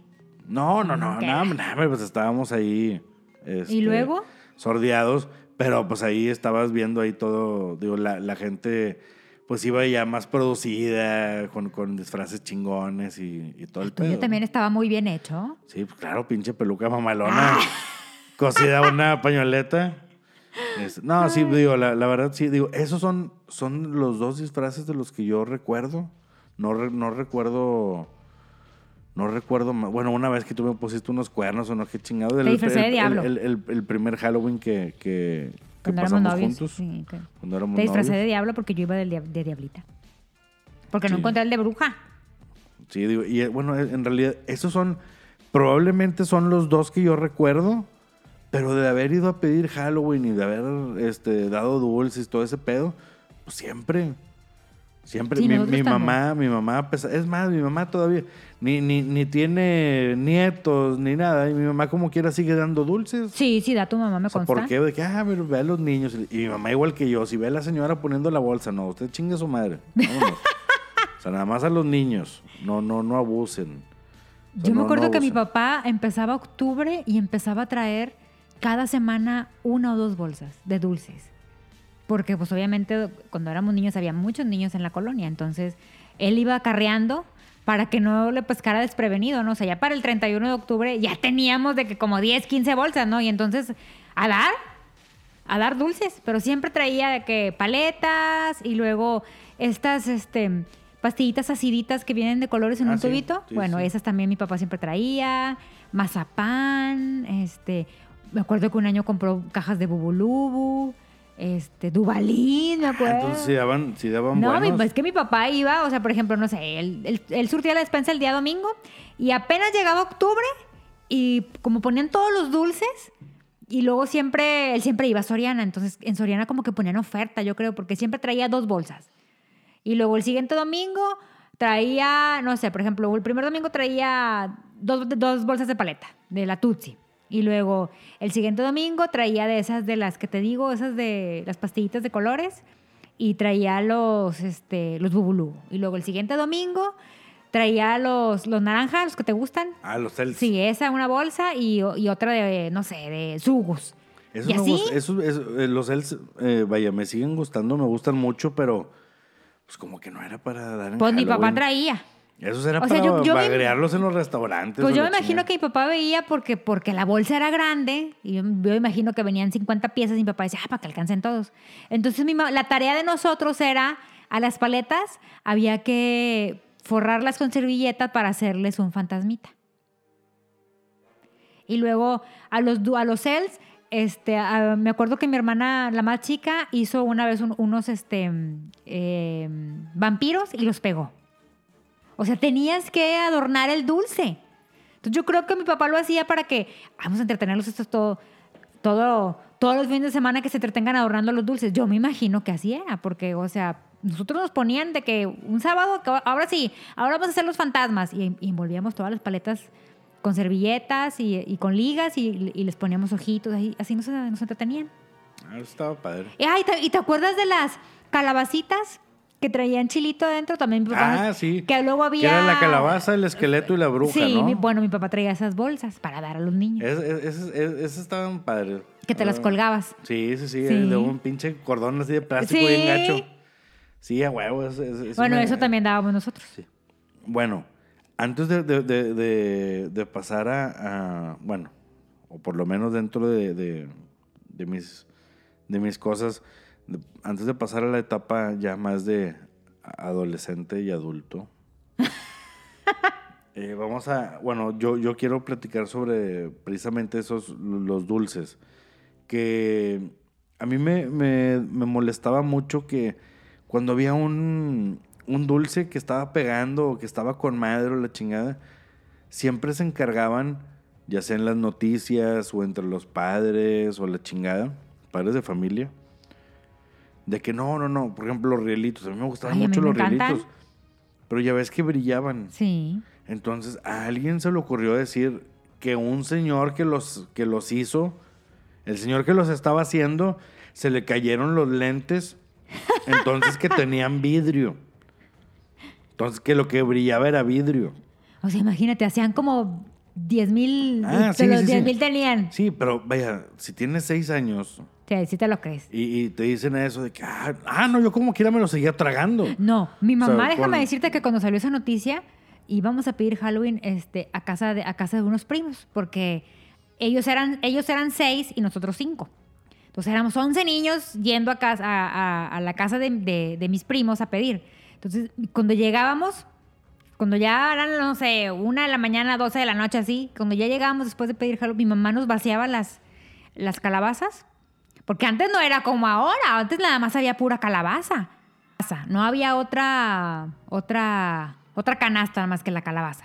No, no, no, no, no, pues estábamos ahí. este, ¿Y luego? Sordeados, pero pues ahí estabas viendo ahí todo, digo, la, la gente pues iba ya más producida, con, con disfraces chingones y, y todo el, El tuyo pedo. también estaba muy bien hecho. Sí, pues claro, pinche peluca mamalona, cosida una pañoleta. Es- no, sí, digo, la, la verdad, sí, digo, esos son, son los dos disfraces de los que yo recuerdo. No, re- no recuerdo. No recuerdo más. Bueno, una vez que tú me pusiste unos cuernos o no, qué chingado. El, disfracé de el- diablo. El, el- el primer Halloween que, que, que Cuando éramos pasamos novios. juntos. sí, que- Cuando éramos Te disfracé novios. de diablo porque yo iba de diablita. Porque no encontré el de bruja. Sí, digo, y eh, bueno, eh, en realidad, esos son, probablemente son los dos que yo recuerdo, pero de haber ido a pedir Halloween y de haber este, dado dulces, todo ese pedo, pues siempre. Siempre, Sí, mi, mamá, mi mamá, es más, mi mamá todavía ni, ni, ni tiene nietos ni nada, y mi mamá como quiera sigue dando dulces. Sí, sí, da tu mamá, me O sea, consta. ¿por qué? De que, ah, pero ve a los niños. Y mi mamá igual que yo, si ve a la señora poniendo la bolsa, no, usted chingue a su madre. Vámonos. *laughs* o sea, nada más a los niños. No, no, no abusen. O sea, Yo me no- acuerdo no que mi papá empezaba octubre y empezaba a traer cada semana una o dos bolsas de dulces. Porque pues obviamente cuando éramos niños había muchos niños en la colonia, entonces él iba acarreando para que no le pescara desprevenido, ¿no? O sea, ya para el 31 de octubre ya teníamos de que como 10, 15 bolsas, ¿no? Y entonces a dar, a dar dulces, pero siempre traía de que paletas y luego estas, este, pastillitas aciditas que vienen de colores en Ah, un sí, tubito. sí, bueno, sí. esas también mi papá siempre traía, mazapán, este, me acuerdo que un año compró cajas de bubulubu, este, dubalín, me Ah, acuerdo. entonces si daban, si daban No, mi- es que mi papá iba, o sea, por ejemplo, no sé, él, él- él surtía la despensa el día domingo y apenas llegaba octubre y como ponían todos los dulces y luego siempre, él siempre iba a Soriana, entonces en Soriana como que ponían oferta, yo creo, porque siempre traía dos bolsas. Y luego el siguiente domingo traía, no sé, por ejemplo, el primer domingo traía dos, dos bolsas de paleta, de la Tutsi. Y luego el siguiente domingo traía de esas de las que te digo, esas de las pastillitas de colores. Y traía los, este, los bubulú. Y luego el siguiente domingo traía los, los naranjas, los que te gustan. Ah, los cels. Sí, esa, una bolsa y, y otra de, no sé, de sugos. Esos ¿Y así? eh, los cels, eh, vaya, me siguen gustando, me gustan mucho, pero pues como que no era para dar en Pues mi papá Halloween. traía. Esos era O sea, para yo- yo me- bagrearlos en los restaurantes. Pues yo me imagino que mi papá veía porque, porque la bolsa era grande y yo, yo imagino que venían 50 piezas y mi papá decía, ah, para que alcancen todos. Entonces mi la tarea de nosotros era, a las paletas había que forrarlas con servilleta para hacerles un fantasmita. Y luego a los, a los cells, este, a- me acuerdo que mi hermana, la más chica, hizo una vez un- unos este, mm, eh, vampiros y los pegó. O sea, tenías que adornar el dulce. Entonces yo creo que mi papá lo hacía para que vamos a entretenerlos esto todo, todo, todos los fines de semana que se entretengan adornando los dulces. Yo me imagino que así era, porque, o sea, nosotros nos ponían de que un sábado, ahora sí, ahora vamos a hacer los fantasmas y, y envolvíamos todas las paletas con servilletas y, y con ligas y, y les poníamos ojitos, ahí, así nos, nos entretenían. Ah, eso estaba padre. Y, ay, ¿te- ¿y te acuerdas de las calabacitas que traían chilito adentro? También mi papá Ah, nos- sí. Que luego había... Que era la calabaza, el esqueleto y la bruja, Sí, ¿no? mi- bueno, mi papá traía esas bolsas para dar a los niños. Es- es- Esas es, esas estaban padres. que te las Ah, colgabas. Sí, sí, sí, Sí. De un pinche cordón así de plástico bien gacho. Sí, a huevo. es- es- bueno, eso también dábamos nosotros. Sí. Bueno, antes de, de- de- de- de pasar a, a- Bueno, o por lo menos dentro de, de- mis, de mis cosas, antes de pasar a la etapa ya más de adolescente y adulto, *laughs* eh, vamos a. Bueno, yo, yo quiero platicar sobre precisamente esos, los dulces. Que a mí me, me- me molestaba mucho que cuando había un, un dulce que estaba pegando o que estaba con madre o la chingada, siempre se encargaban, ya sea en las noticias o entre los padres o la chingada, padres de familia, de que no, no, no. Por ejemplo, los rielitos. A mí me gustaban Ay, mucho me los rielitos. Pero ya ves que brillaban. Sí. Entonces a alguien se le ocurrió decir que un señor que los, que los hizo, el señor que los estaba haciendo, se le cayeron los lentes, entonces que tenían vidrio. Entonces que lo que brillaba era vidrio. O sea, imagínate, hacían como 10 mil. Ah, sí, los sí, sí. 10 mil tenían. Sí, pero vaya, si tienes seis años Sí, sí te lo crees. y, y te dicen eso de que, ah, ah, no, yo como quiera me lo seguía tragando. No, mi O sea, mamá, déjame decirte que cuando salió esa noticia, íbamos a pedir Halloween este, a, casa de, a casa de unos primos, porque ellos eran, ellos eran seis y nosotros cinco. Entonces éramos 11 niños yendo a, casa, a, a- a la casa de, de- de mis primos a pedir. Entonces, cuando llegábamos, cuando ya eran, no sé, una de la mañana, 12 de la noche, así, cuando ya llegábamos después de pedir Halloween, mi mamá nos vaciaba las, las calabazas. Porque antes no era como ahora, antes nada más había pura calabaza. No había otra, otra Otra canasta más que la calabaza.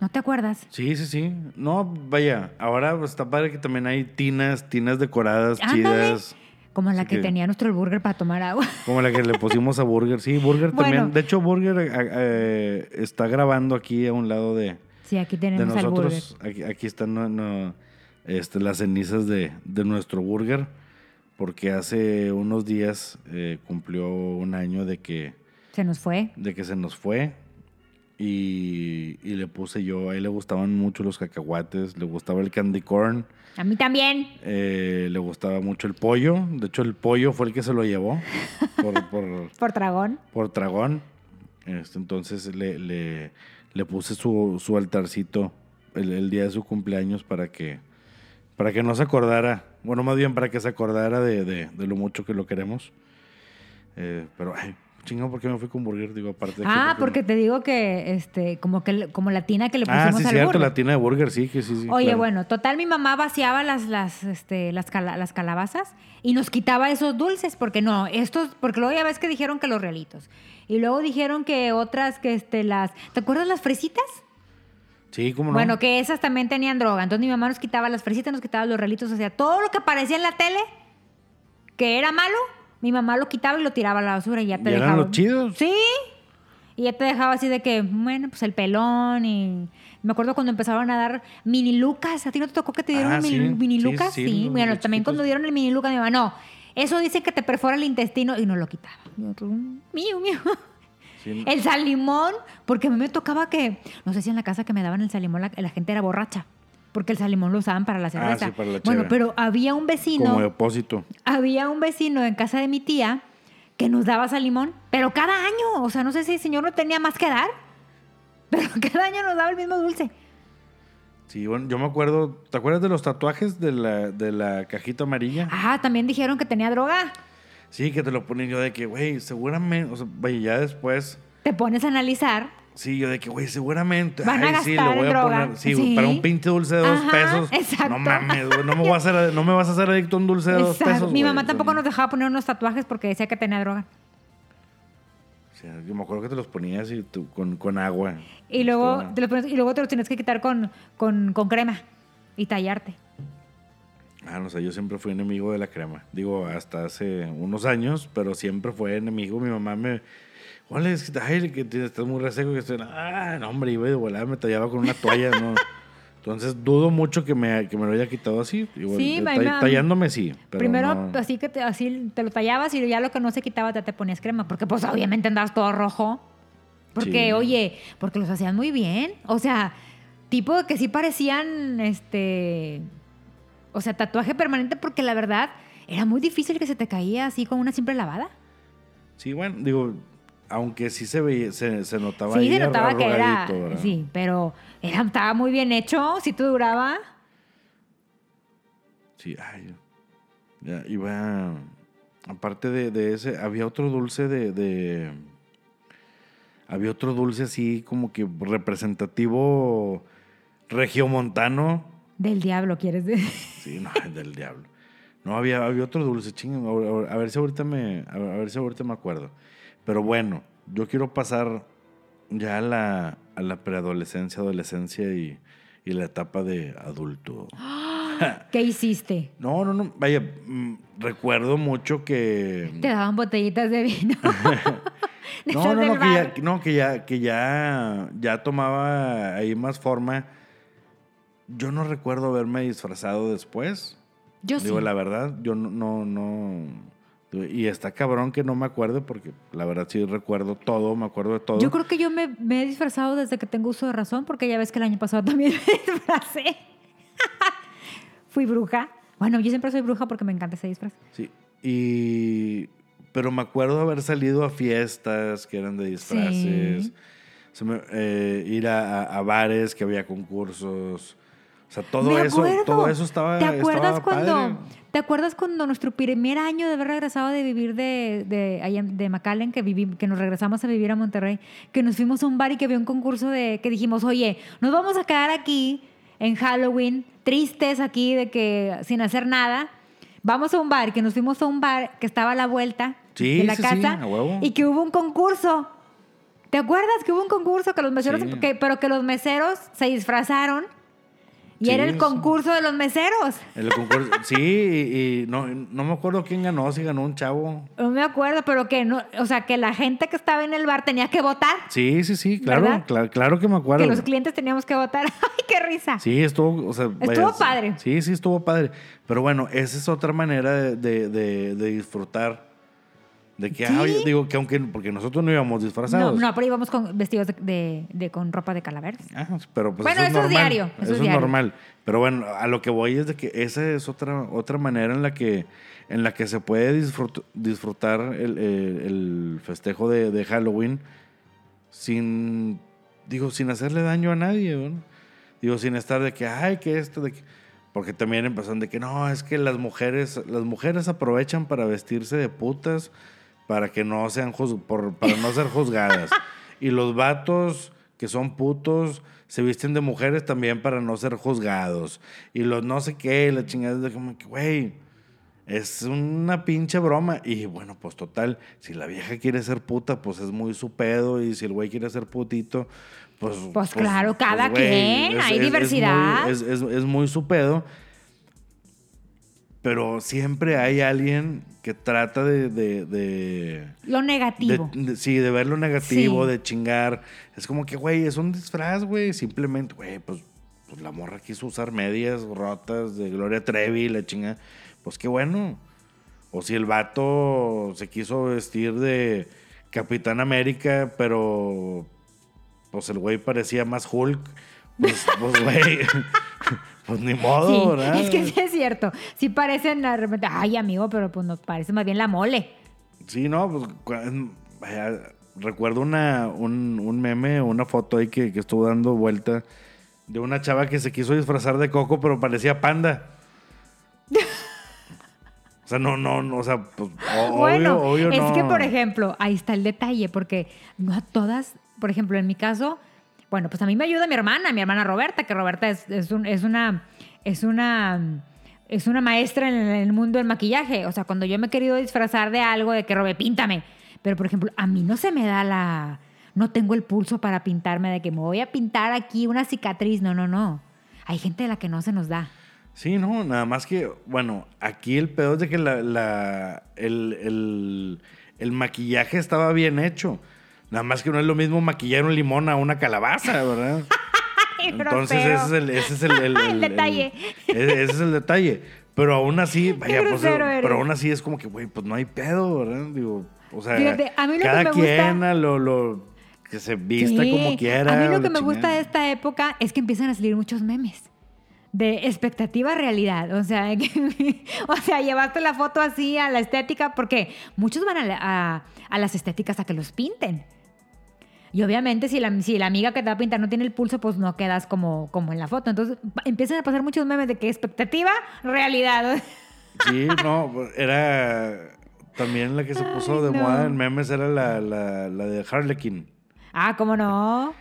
¿No te acuerdas? Sí, sí, sí. No, vaya, ahora está padre que también hay tinas, tinas decoradas, Ándale. chidas. Como la que, que- tenía nuestro burger para tomar agua. Como la que le pusimos a Burger. Sí, Burger *laughs* Bueno. también. De hecho, Burger eh, eh, está grabando aquí a un lado de, Sí, aquí de tenemos al burger. nosotros. Aquí, aquí están no, no, este, las cenizas de, de nuestro Burger. Porque hace unos días eh, cumplió un año de que, Se nos fue. de que se nos fue. Y, y le puse yo, a él le gustaban mucho los cacahuates, le gustaba el candy corn. A mí también. Eh, le gustaba mucho el pollo. De hecho, el pollo fue el que se lo llevó por, *laughs* por, Por dragón. por dragón. Este, entonces le, le, le puse su, su altarcito el, el día de su cumpleaños para que, para que no se acordara. Bueno, más bien para que se acordara de, de- de lo mucho que lo queremos. Eh, pero, ay, chingado, ¿por qué me fui con burger? Digo, aparte de Ah, porque te digo que, este, como que como la tina que le Ah, pusimos sí, al cierto, burger. la tina de burger, sí, que sí, sí. Oye, claro. bueno, total, mi mamá vaciaba las, las, este, las, cala- las calabazas y nos quitaba esos dulces, porque no, estos, porque luego ya ves que dijeron que los realitos. Y luego dijeron que otras, que este, las, ¿te acuerdas las fresitas? Sí, cómo no. Bueno, que esas también tenían droga. Entonces mi mamá nos quitaba las fresitas, nos quitaba los realitos, o sea, todo lo que aparecía en la tele que era malo, mi mamá lo quitaba y lo tiraba a la basura y ya te ¿Y eran dejaba. los chidos? Sí. Y ya te dejaba así de que, bueno, pues el pelón y... Me acuerdo cuando empezaron a dar mini lucas. ¿A ti no te tocó que te dieron Ah, sí. mini, Sí, lucas? sí, Sí. Bueno, también cuando dieron el mini lucas, mi mamá, no. Eso dice que te perfora el intestino y no lo quitaba. Y otro, mío, mío. Sí. El salimón, porque a mí me tocaba que, no sé si en la casa que me daban el salimón la, la gente era borracha, porque el salimón lo usaban para la cerveza. Ah, sí, para la bueno, pero había un vecino, Como depósito. había un vecino en casa de mi tía que nos daba salimón, pero cada año, o sea, no sé si el señor no tenía más que dar, *laughs* pero cada año nos daba el mismo dulce. Sí, bueno, yo me acuerdo, ¿te acuerdas de los tatuajes de la, de la cajita amarilla? Ah, también dijeron que tenía droga. Sí, que te lo ponen yo de que, güey, seguramente, o sea, vaya, ya después, Te pones a analizar. sí, yo de que, güey, seguramente, Van a ay, sí, gastar lo voy a poner, sí, Sí. para un pinche dulce de dos Ajá, pesos. exacto. No mames, güey, no me, voy a hacer, no me vas a hacer adicto a un dulce de dos pesos. Mi mamá tampoco nos dejaba poner unos tatuajes porque decía que tenía droga. o sea, yo me acuerdo que te los ponías y tú, con, con agua. Y luego, te los pones- y luego te los tienes que quitar con, con, con crema y tallarte. Ah, no sé, yo siempre fui enemigo de la crema. Digo, hasta hace unos años, pero siempre fue enemigo. Mi mamá me. Hola, es que, ay, que estás muy reseco. Que estoy, ah, no, hombre, iba de volada, me tallaba con una toalla, ¿no? Entonces dudo mucho que me, que me lo haya quitado así. Igual, Sí, eh, ma- tallándome sí. Pero Primero, no- así que te, así te lo tallabas y ya lo que no se quitaba te, te ponías crema. Porque, pues, obviamente andabas todo rojo. Porque, Sí. oye, porque los hacían muy bien. O sea, tipo que sí parecían, este... O sea, tatuaje permanente porque la verdad era muy difícil que se te caía así con una simple lavada. Sí, bueno, digo, aunque sí se veía, se, se notaba Sí, ahí se notaba que era... Sí, pero era, estaba muy bien hecho, sí te duraba. Sí, ay, ya iba. Aparte de, de ese, había otro dulce de, de- Había otro dulce así como que representativo regiomontano. Del diablo, ¿quieres decir? Sí, no, *laughs* del diablo. No, había, había otro dulce, ching, a, ver si ahorita me, a, ver si ahorita me acuerdo. Pero bueno, yo quiero pasar ya a la, a la preadolescencia, adolescencia y, y la etapa de adulto. ¿Qué hiciste? No, no, no. Vaya, mm, recuerdo mucho que. Te daban botellitas de vino. *laughs* *laughs* No, no, no, que ya, no, que ya, que ya, ya tomaba ahí más forma. Yo no recuerdo haberme disfrazado después. Yo sí. Digo, la verdad, yo no, no, no. Y está cabrón que no me acuerde porque la verdad sí recuerdo todo, me acuerdo de todo. Yo creo que yo me, me he disfrazado desde que tengo uso de razón, porque ya ves que el año pasado *laughs* también me disfracé. *laughs* Fui bruja. Bueno, yo siempre soy bruja porque me encanta ese disfraz. Sí. Y. Pero me acuerdo haber salido a fiestas que eran de disfraces. Sí. Se me- eh, ir a, a- a bares que había concursos. Sea, todo eso, todo eso estaba. ¿Te acuerdas estaba cuando padre. ¿Te acuerdas cuando nuestro primer año de haber regresado de vivir de, de, de McAllen, que, vivi- que nos regresamos a vivir a Monterrey, que nos fuimos a un bar y que había un concurso de que dijimos, oye, nos vamos a quedar aquí en Halloween, tristes aquí de que sin hacer nada. Vamos a un bar, que nos fuimos a un bar que estaba a la vuelta Sí, de la sí, sí, casa a huevo. y que hubo un concurso. ¿Te acuerdas que hubo un concurso que los meseros, Sí. que- pero que los meseros se disfrazaron y Sí, era el sí. concurso de los meseros? El concurso, *laughs* sí, y, y no, no me acuerdo quién ganó, si ganó un chavo. No me acuerdo, pero que no, o sea, que la gente que estaba en el bar tenía que votar. Sí, sí, sí, claro, claro, claro que me acuerdo. Que los clientes teníamos que votar. *laughs* ¡Ay, qué risa! Sí, estuvo, o sea, Estuvo padre. Sí, sí, estuvo padre. Pero bueno, esa es otra manera de, de- de- de disfrutar. De que, Sí. digo que aunque, porque nosotros no íbamos No, disfrazados. no, pero íbamos con vestidos de, de- de- con ropa de calaveras. Ah, pero pues Bueno, eso es eso es normal. diario, eso Eso, es diario. normal. Pero bueno, a lo que voy es de que esa es otra, otra manera en la que, en la que se puede disfrut- disfrutar el, el- el festejo de, de Halloween sin, digo, sin hacerle daño a nadie, ¿no? Digo, sin estar de que, ay, que esto, de que... Porque también empezaron de que no, es que las mujeres, las mujeres aprovechan para vestirse de putas para que no sean por, para no ser juzgadas. y los vatos que son putos se visten de mujeres también para no ser juzgados. Y los no sé qué, la chingada de como que, güey, es una pinche broma. Y bueno, pues total, si la vieja quiere ser puta, pues es muy su pedo. Y si el güey quiere ser putito, pues. Pues claro, cada quien, hay muy- diversidad. Es, es- es muy su pedo. Pero siempre hay alguien que trata de- de- de Lo negativo. de- de- sí, de ver lo negativo, Sí. de chingar. Es como que, güey, es un disfraz, güey. Simplemente, güey, pues, pues la morra quiso usar medias rotas de Gloria Trevi, la chinga. Pues qué bueno. O si el vato se quiso vestir de Capitán América, pero pues el güey parecía más Hulk. Pues, pues güey, pues *laughs* ni modo, Sí, ¿verdad? es que sí es cierto. Sí parecen de repente, ay amigo, pero pues nos parece más bien la mole. Sí, no, pues vaya, recuerdo una, un, un meme, una foto ahí que, que estuvo dando vuelta de una chava que se quiso disfrazar de coco, pero parecía panda. O sea, no, no, no, o sea, pues, o- bueno, obvio, obvio es no. que por ejemplo, ahí está el detalle, porque no a todas, por ejemplo, en mi caso, bueno, pues a mí me ayuda mi hermana, mi hermana Roberta, que Roberta es, es, un- es una, es una, es una maestra en el mundo del maquillaje. O sea, cuando yo me he querido disfrazar de algo, de que Robe, píntame. Pero por ejemplo, a mí no se me da la, no tengo el pulso para pintarme de que me voy a pintar aquí una cicatriz. No, no, no. Hay gente de la que no se nos da. Sí, no, nada más que, bueno, aquí el pedo es de que la, el- el maquillaje estaba bien hecho. Nada más que no es lo mismo maquillar un limón a una calabaza, *laughs* ¿verdad? Entonces ese es el, ese es el, el- *laughs* detalle. el- ese es el detalle. Pero aún así, vaya, pues, pero aún así es como que, güey, pues no hay pedo, ¿verdad? Digo, o sea, Fíjate, a mí lo que cada me gusta- quien a lo, lo que se vista Sí. como quiera. A mí lo que me gusta de esta época es que empiezan a salir muchos memes de expectativa a realidad. O sea, *laughs* que- o sea, llevaste la foto así a la estética porque muchos van a, la- a- a las estéticas a que los pinten. Y obviamente si la, si la amiga que te va a pintar no tiene el pulso, pues no quedas como, como en la foto. Entonces empiezan a pasar muchos memes de que expectativa, realidad. Sí, no, era también la que se puso de no. moda en memes era la, la, la de Harlequin. ah, ¿cómo no?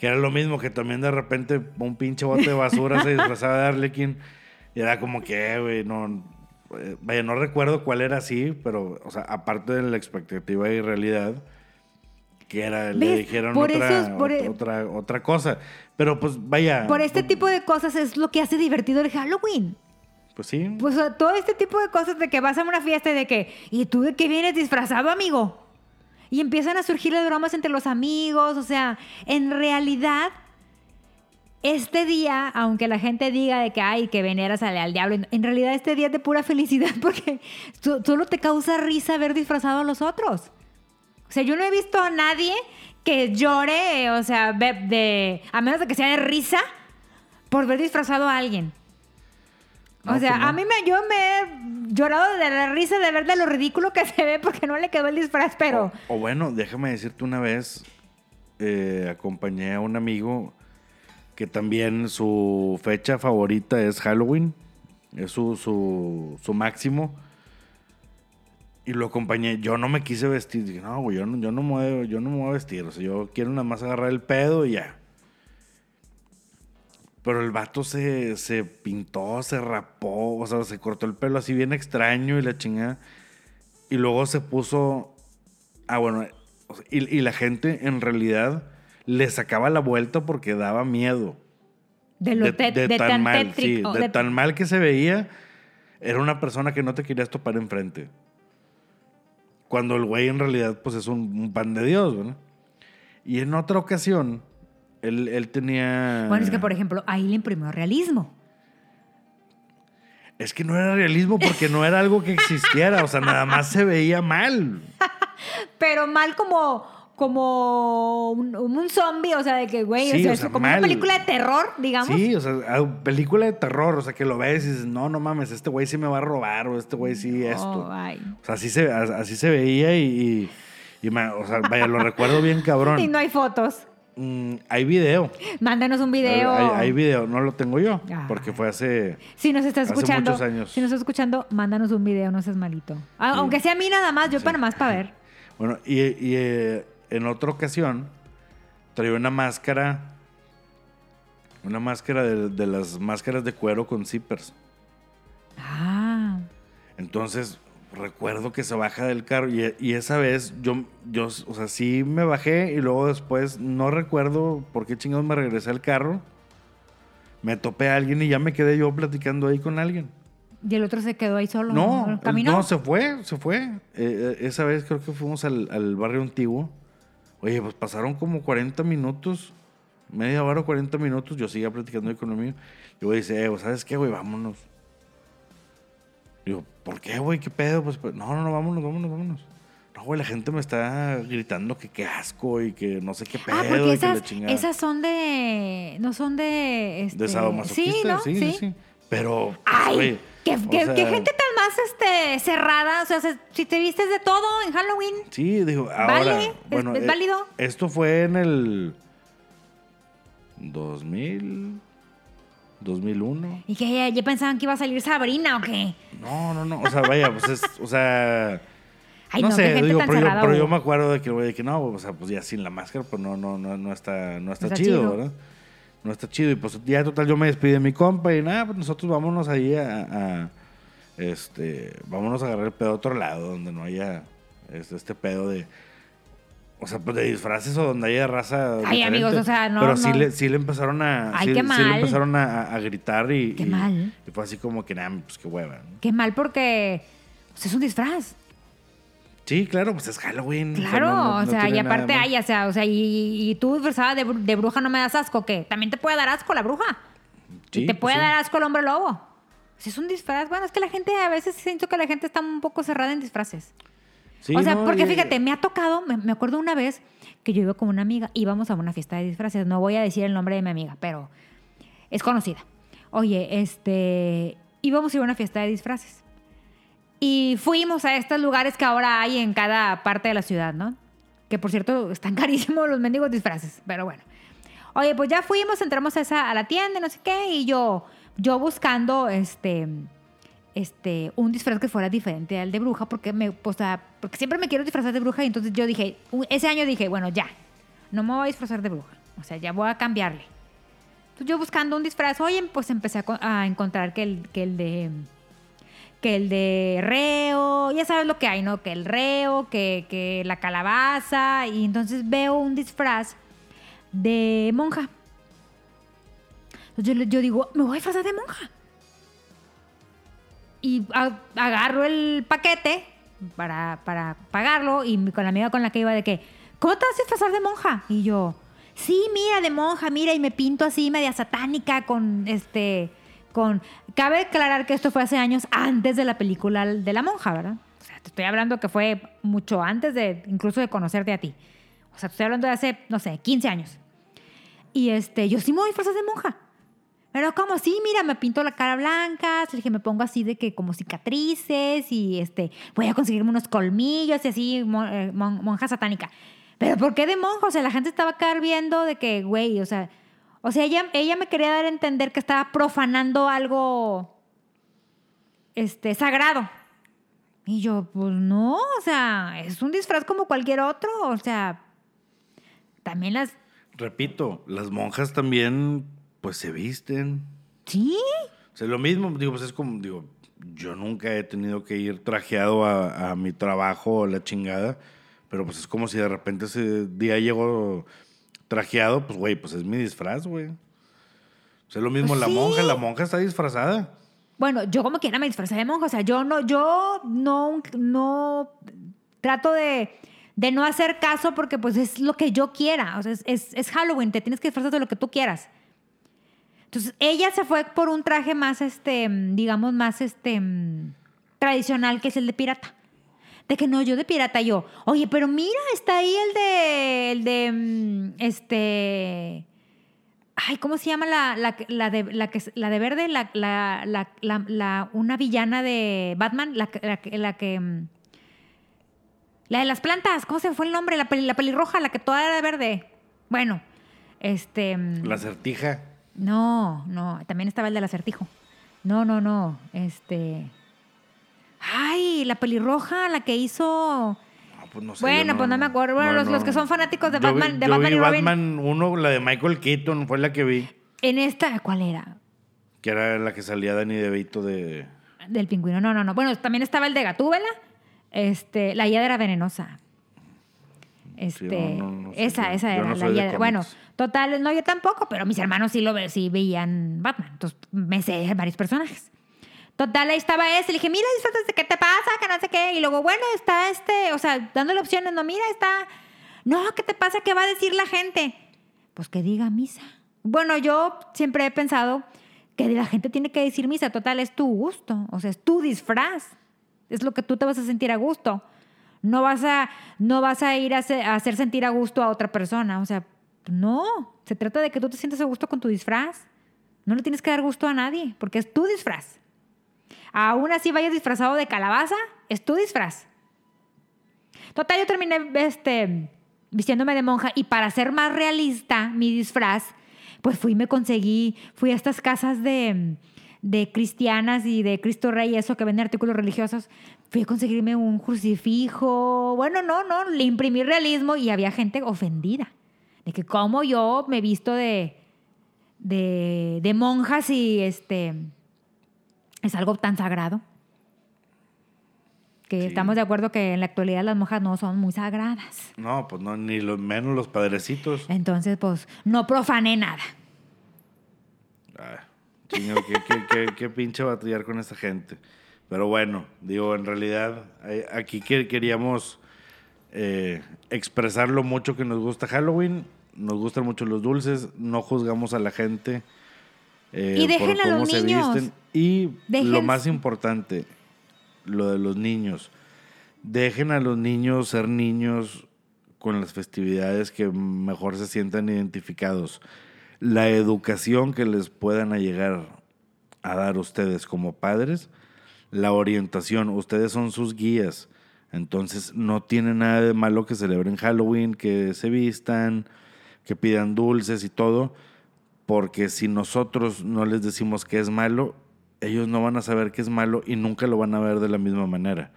Que era lo mismo que también de repente un pinche bote de basura se disfrazaba de Harlequin. Y era como que, güey, no. eh, Vaya, no recuerdo cuál era así, pero, o sea, aparte de la expectativa y realidad, que era, le ¿Ves? dijeron Por otra, es- por otra, e- otra, otra cosa. Pero pues vaya. Por este tipo de cosas es lo que hace divertido el Halloween. Pues sí. Pues todo este tipo de cosas de que vas a una fiesta y de que, ¿y tú de qué vienes disfrazado, amigo? Y empiezan a surgir las bromas entre los amigos, o sea, en realidad, este día, aunque la gente diga de que, ay, que veneras al, al diablo, en realidad este día es de pura felicidad *laughs* porque so- solo te causa risa ver disfrazado a los otros. O sea, yo no he visto a nadie que llore, o sea, de- a menos de que sea de risa, por ver disfrazado a alguien. No, o sea, pues no. a mí me, yo me he llorado de la risa de ver de lo ridículo que se ve porque no le quedó el disfraz, pero... O, o bueno, déjame decirte una vez, eh, acompañé a un amigo que también su fecha favorita es Halloween, es su, su, su máximo. Y lo acompañé, yo no me quise vestir, dije, no, güey, yo no, yo, no me voy, yo no me voy a vestir, o sea, yo quiero nada más agarrar el pedo y ya. Pero el vato se, se pintó, se rapó, o sea, se cortó el pelo así bien extraño y la chingada. Y luego se puso. Ah, bueno, y, y la gente en realidad le sacaba la vuelta porque daba miedo. De lo te- de tan mal, sí, tétrico. de de- tan mal que se veía, era una persona que no te querías topar enfrente. Cuando el güey en realidad pues es un, un pan de Dios, ¿verdad? Y en otra ocasión, él, él tenía... Bueno, es que, por ejemplo, ahí le imprimió realismo. Es que no era realismo porque no era algo que existiera, o sea, nada más se veía mal. *laughs* Pero mal como, como un, un zombie, o sea, de que, güey, Sí, o sea, o es sea, como mal. una película de terror, digamos. Sí, o sea, película de terror, o sea, que lo ves y dices, no, no mames, este güey sí me va a robar o este güey sí esto. O sea, así se, así se veía y, y, y me- o sea, vaya, lo recuerdo bien *laughs* cabrón. Y no hay fotos. Mm, hay video. Mándanos un video. Hay, hay video, no lo tengo yo, Ah. porque fue hace... Si nos estás escuchando, muchos años. si nos estás escuchando, mándanos un video, no seas malito. Ah, Aunque sea a mí nada más, yo para más para ver. *laughs* Bueno, y, y, eh, en otra ocasión traía una máscara, una máscara de, de las máscaras de cuero con zippers. Ah, Entonces, recuerdo que se baja del carro y, y esa vez yo, yo, o sea, sí me bajé y luego después no recuerdo por qué chingados me regresé al carro. Me topé a alguien y ya me quedé yo platicando ahí con alguien. y el otro se quedó ahí solo. No, caminó. no, se fue, se fue. Eh, eh, esa vez creo que fuimos al, al barrio antiguo. Oye, pues pasaron como 40 minutos, media hora o 40 minutos. Yo seguía platicando ahí con lo mío. Y güey dice, eh, güey, ¿sabes qué, güey? Vámonos. Digo, ¿por qué, güey? ¿Qué pedo? Pues, pues, no, no, no, vámonos, vámonos, vámonos. No, güey, la gente me está gritando que qué asco y que no sé qué pedo. Ah, porque y que esas, la esas son de. No son de. Este, De sadomasoquista, Sí, ¿no? sí, sí, sí. Pero, pues, Ay, qué, o qué- sea, qué gente tan más este, cerrada. O sea, se- si te vistes de todo en Halloween. Sí, digo, ahora. Vale, es- bueno, es eh, válido. Esto fue en el 2000, 2001. Y que ya, ya pensaban que iba a salir Sabrina o qué. No, no, no. O sea, vaya, pues es, o sea. *laughs* Ay, no, sé, digo, pero, yo, pero me acuerdo de que, güey, de que no, o sea, pues ya sin la máscara, pues no, no, no, no está, no está, está chido, chido. ¿verdad? No está chido. Y pues ya total, yo me despedí de mi compa y nada, pues nosotros vámonos ahí a, a- este, vámonos a agarrar el pedo a otro lado, donde no haya este, este pedo de, o sea, pues de disfraces o donde haya raza. Ay, amigos, o sea, no, Pero sí le, sí le empezaron a, Ay, sí, qué sí le mal. empezaron a, a- gritar y, Qué y- mal. y fue así como que, nada, pues qué hueva. ¿no? Qué mal porque pues, es un disfraz. Sí, claro, pues es Halloween. Claro, no- o sea, y aparte hay, o sea, o sea, y, y tú disfrazada de, bru- de bruja no me das asco, ¿qué? También te puede dar asco la bruja. Sí, y te pues puede dar asco el hombre lobo. Si es un disfraz, bueno, es que la gente a veces siento que la gente está un poco cerrada en disfraces. Sí, o sea, no, porque y- fíjate, me ha tocado, me, me acuerdo una vez que yo iba con una amiga, íbamos a una fiesta de disfraces, no voy a decir el nombre de mi amiga, pero es conocida. Oye, este, íbamos a ir a una fiesta de disfraces. Y fuimos a estos lugares que ahora hay en cada parte de la ciudad, ¿no? Que por cierto, están *laughs* carísimos los mendigos disfraces, pero bueno. Oye, pues ya fuimos, entramos a, esa, a la tienda, no sé qué, y yo, yo buscando este, este, un disfraz que fuera diferente al de bruja, porque, me, o sea, porque siempre me quiero disfrazar de bruja, y entonces yo dije, ese año dije, bueno, ya, no me voy a disfrazar de bruja, o sea, ya voy a cambiarle. Entonces yo buscando un disfraz, oye, pues empecé a, a encontrar que el, que el de que el de reo, ya sabes lo que hay, ¿no? Que el reo, que, que la calabaza, y entonces veo un disfraz de monja. Entonces yo, yo digo, me voy a disfrazar de monja. Y a- agarro el paquete para, para pagarlo y con la amiga con la que iba de que, ¿cómo te a disfrazar de monja? Y yo, sí, mira, de monja, mira, y me pinto así media satánica con este, con... Cabe aclarar que esto fue hace años antes de la película de la monja, ¿verdad? O sea, te estoy hablando que fue mucho antes de, incluso de conocerte a ti. O sea, te estoy hablando de hace, no sé, 15 años. Y este, yo sí me voy a disfrazar de monja. Pero como sí, mira, me pinto la cara blanca, le dije, me pongo así de que como cicatrices y este, voy a conseguirme unos colmillos y así, eh, mon- monja satánica. Pero ¿por qué de monja? O sea, la gente estaba acá viendo de que, güey, o sea, o sea, ella, ella me quería dar a entender que estaba profanando algo, este, sagrado. Y yo, pues no, o sea, es un disfraz como cualquier otro, o sea, también las, Repito, las monjas también, pues se visten. sí, O sea, lo mismo, digo, pues es como, digo, yo nunca he tenido que ir trajeado a, a mi trabajo o la chingada, Pero pues es como si de repente ese día llego trajeado, pues güey, pues es mi disfraz, güey. O sea, lo mismo Pues la sí. monja, la monja está disfrazada. Bueno, yo como quiera me disfrazé de monja. O sea, yo no, yo no, no trato de, de no hacer caso porque pues es lo que yo quiera. O sea, es, es, es Halloween, te tienes que disfrazar de lo que tú quieras. Entonces, ella se fue por un traje más, este, digamos, más, este, tradicional, que es el de pirata. De que no, yo de pirata, yo, oye, pero mira, está ahí el de, el de, mm, este, ay, ¿cómo se llama la, la, la de, la, que, la de verde? La, la, la, una villana de Batman, la, que- la, que- la que, mm, la de las plantas, ¿cómo se fue el nombre? La, peli- la pelirroja, la que toda era de verde. Bueno, este... mm, La certija. No, no, también estaba el del acertijo. No, no, no, este... Ay, la pelirroja, la que hizo... Ah, pues no sé, Bueno, yo pues no me acuerdo. Bueno, los- los que son fanáticos de Yo vi- Batman- de yo Batman vi y Robin. Batman 1, la de Michael Keaton, fue la que vi. En esta, ¿cuál era? Que era la que salía Danny DeVito de... Del pingüino, no, no, no. Bueno, también estaba el de Gatúbela. Este, la hiedra venenosa. Este, no, no, no sé esa, esa Yo era la hiedra. Bueno, total, no, yo tampoco, pero mis hermanos sí lo ve- sí veían Batman. Entonces me sé varios personajes. Total, ahí estaba ese. Le dije, mira, ¿qué te pasa? Que no sé qué. Y luego, bueno, está este, o sea, dándole opciones. No, mira, está. No, ¿qué te pasa? ¿Qué va a decir la gente? Pues que diga misa. Bueno, yo siempre he pensado que la gente tiene que decir misa. Total, es tu gusto. O sea, es tu disfraz. Es lo que tú te vas a sentir a gusto. No vas a, no vas a ir a hacer, sentir a gusto a otra persona. O sea, no. Se trata de que tú te sientas a gusto con tu disfraz. No le tienes que dar gusto a nadie, porque es tu disfraz. Aún así vayas disfrazado de calabaza, es tu disfraz. Total, yo terminé este, vistiéndome de monja y para ser más realista mi disfraz, pues fui y me conseguí, fui a estas casas de, de cristianas y de Cristo Rey, eso que venden artículos religiosos, fui a conseguirme un crucifijo. Bueno, no, no, le imprimí realismo y había gente ofendida de que como yo me he visto de, de, de monjas y este es algo tan sagrado. Que Sí. estamos de acuerdo que en la actualidad las monjas no son muy sagradas. No, pues no, ni los menos los padrecitos. Entonces, pues, no profané nada. Ah, chingo, qué, qué- qué- qué pinche batallar con esta gente. Pero bueno, digo, en realidad, eh, aquí que queríamos eh, expresar lo mucho que nos gusta Halloween. Nos gustan mucho los dulces, no juzgamos a la gente. eh, Y dejen por a cómo los se niños. visten. Y lo Dejen- más importante, lo de los niños. Dejen a los niños ser niños con las festividades que mejor se sientan identificados. La educación que les puedan llegar a dar ustedes como padres, la orientación, ustedes son sus guías. Entonces no tiene nada de malo que celebren Halloween, que se vistan, que pidan dulces y todo, porque si nosotros no les decimos que es malo, ellos no van a saber que es malo y nunca lo van a ver de la misma manera.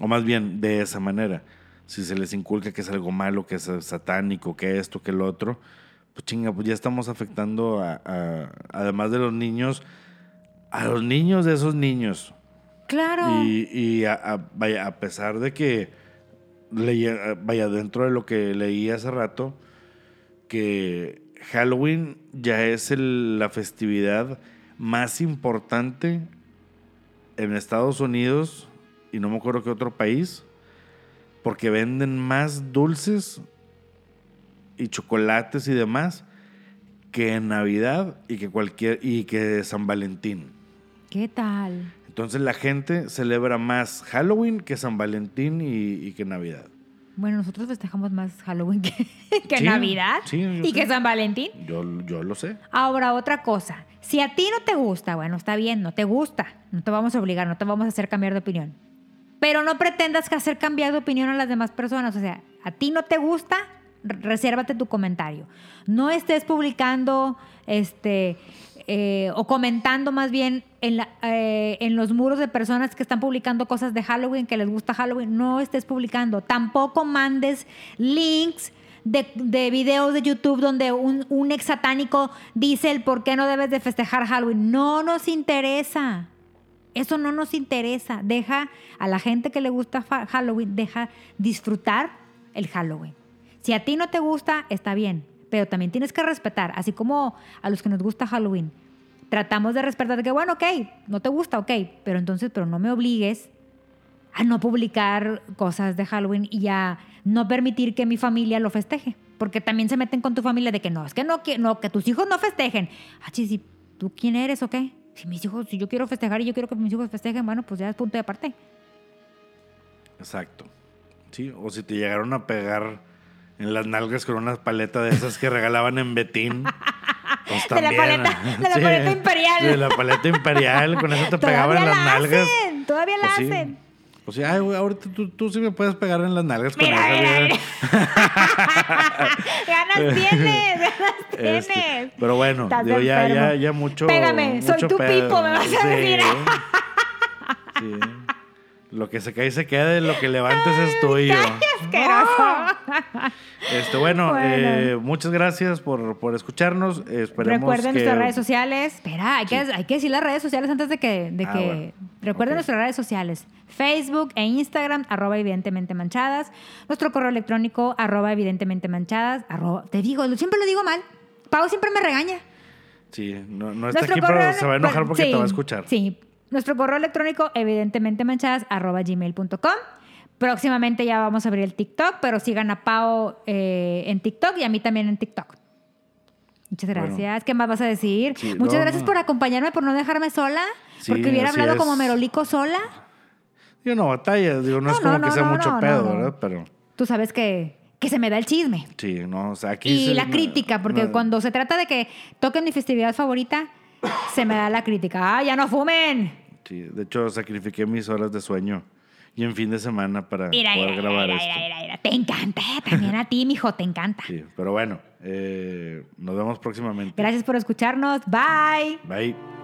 O más bien de esa manera. Si se les inculca que es algo malo, que es satánico, que esto, que lo otro, pues chinga, pues ya estamos afectando a, a- además de los niños, a los niños de esos niños. Claro. Y, y a, a- vaya, a pesar de que leía, vaya, dentro de lo que leí hace rato, que Halloween ya es el- la festividad más importante en Estados Unidos y no me acuerdo qué otro país, porque venden más dulces y chocolates y demás que en Navidad y que cualquier y que San Valentín. ¿Qué tal? Entonces la gente celebra más Halloween que San Valentín y, y que Navidad. Bueno, nosotros festejamos más Halloween que, *laughs* que Sí, Navidad sí, y sé. que San Valentín. Yo, yo lo sé. Ahora, otra cosa. Si a ti no te gusta, bueno, está bien, no te gusta. No te vamos a obligar, no te vamos a hacer cambiar de opinión. Pero no pretendas hacer cambiar de opinión a las demás personas. O sea, a ti no te gusta, resérvate tu comentario. No estés publicando este, eh, o comentando más bien eh, en los muros de personas que están publicando cosas de Halloween, que les gusta Halloween. No estés publicando. Tampoco mandes links de, de videos de YouTube donde un, un ex satánico dice el por qué no debes de festejar Halloween. No nos interesa. Eso no nos interesa. Deja a la gente que le gusta Halloween, deja disfrutar el Halloween. Si a ti no te gusta, está bien, pero también tienes que respetar, así como a los que nos gusta Halloween. Tratamos de respetar de que, bueno, ok, no te gusta, ok, pero entonces, pero no me obligues a no publicar cosas de Halloween y a no permitir que mi familia lo festeje. Porque también se meten con tu familia de que no, es que no, que, no, que tus hijos no festejen. Ah, ¿y tú quién eres o qué? Si mis hijos, si yo quiero festejar y yo quiero que mis hijos festejen, bueno, pues ya es punto de aparte. Exacto. Sí, o si te llegaron a pegar en las nalgas con una paleta de esas que regalaban en Betín. *laughs* Pues De la paleta- de la paleta imperial. De la paleta imperial, con eso te pegaban en Todavía las la nalgas. hacen, todavía la Pues sí. hacen. O sea, ay, güey, ahorita tú, tú sí me puedes pegar en las nalgas con Mira, esa, mira, güey. *laughs* ganas *laughs* tienes, ganas tienes. Este, pero bueno, digo, ya, ya, ya mucho. Pégame, soy mucho tu pedo. pipo, me vas a decir. Sí. Lo que se cae y se queda, y lo que levantes es tuyo. ¡Qué asqueroso! Este, bueno, Bueno. eh, muchas gracias por, por escucharnos. Esperemos Recuerden que... nuestras redes sociales. Espera, hay, que, hay que decir las redes sociales antes de que... De Ah, que bueno. Recuerden nuestras redes sociales. Facebook e Instagram, arroba evidentemente manchadas. Nuestro correo electrónico, arroba evidentemente manchadas. arroba- te digo, siempre lo digo mal. Pau siempre me regaña. Sí, no, no está Nuestro aquí, correo pero se va a enojar porque sí, te va a escuchar. Sí. Nuestro correo electrónico, evidentemente manchadas, arroba gmail.com. Próximamente ya vamos a abrir el TikTok, pero sigan a Pau eh, en TikTok y a mí también en TikTok. Muchas Bueno. gracias. ¿Qué más vas a decir? Sí, Muchas no, gracias por acompañarme, por no dejarme sola. Sí, porque hubiera hablado es. como Merolico sola. Digo, no batalla, digo, no, No, es como no, que sea mucho pedo. ¿verdad? Pero Tú sabes que, que se me da el chisme. sí, no, o sea, aquí... Y se- la crítica, porque cuando se trata de que toquen mi festividad favorita, se me da la crítica. ¡Ah, ya no fumen! Sí, de hecho, sacrifiqué mis horas de sueño y en fin de semana para Mira, poder mira, grabar mira, esto. Te encanta, ¿eh? también a ti, mijo, te encanta. Sí, pero bueno, eh, nos vemos próximamente. Gracias por escucharnos. Bye. Bye.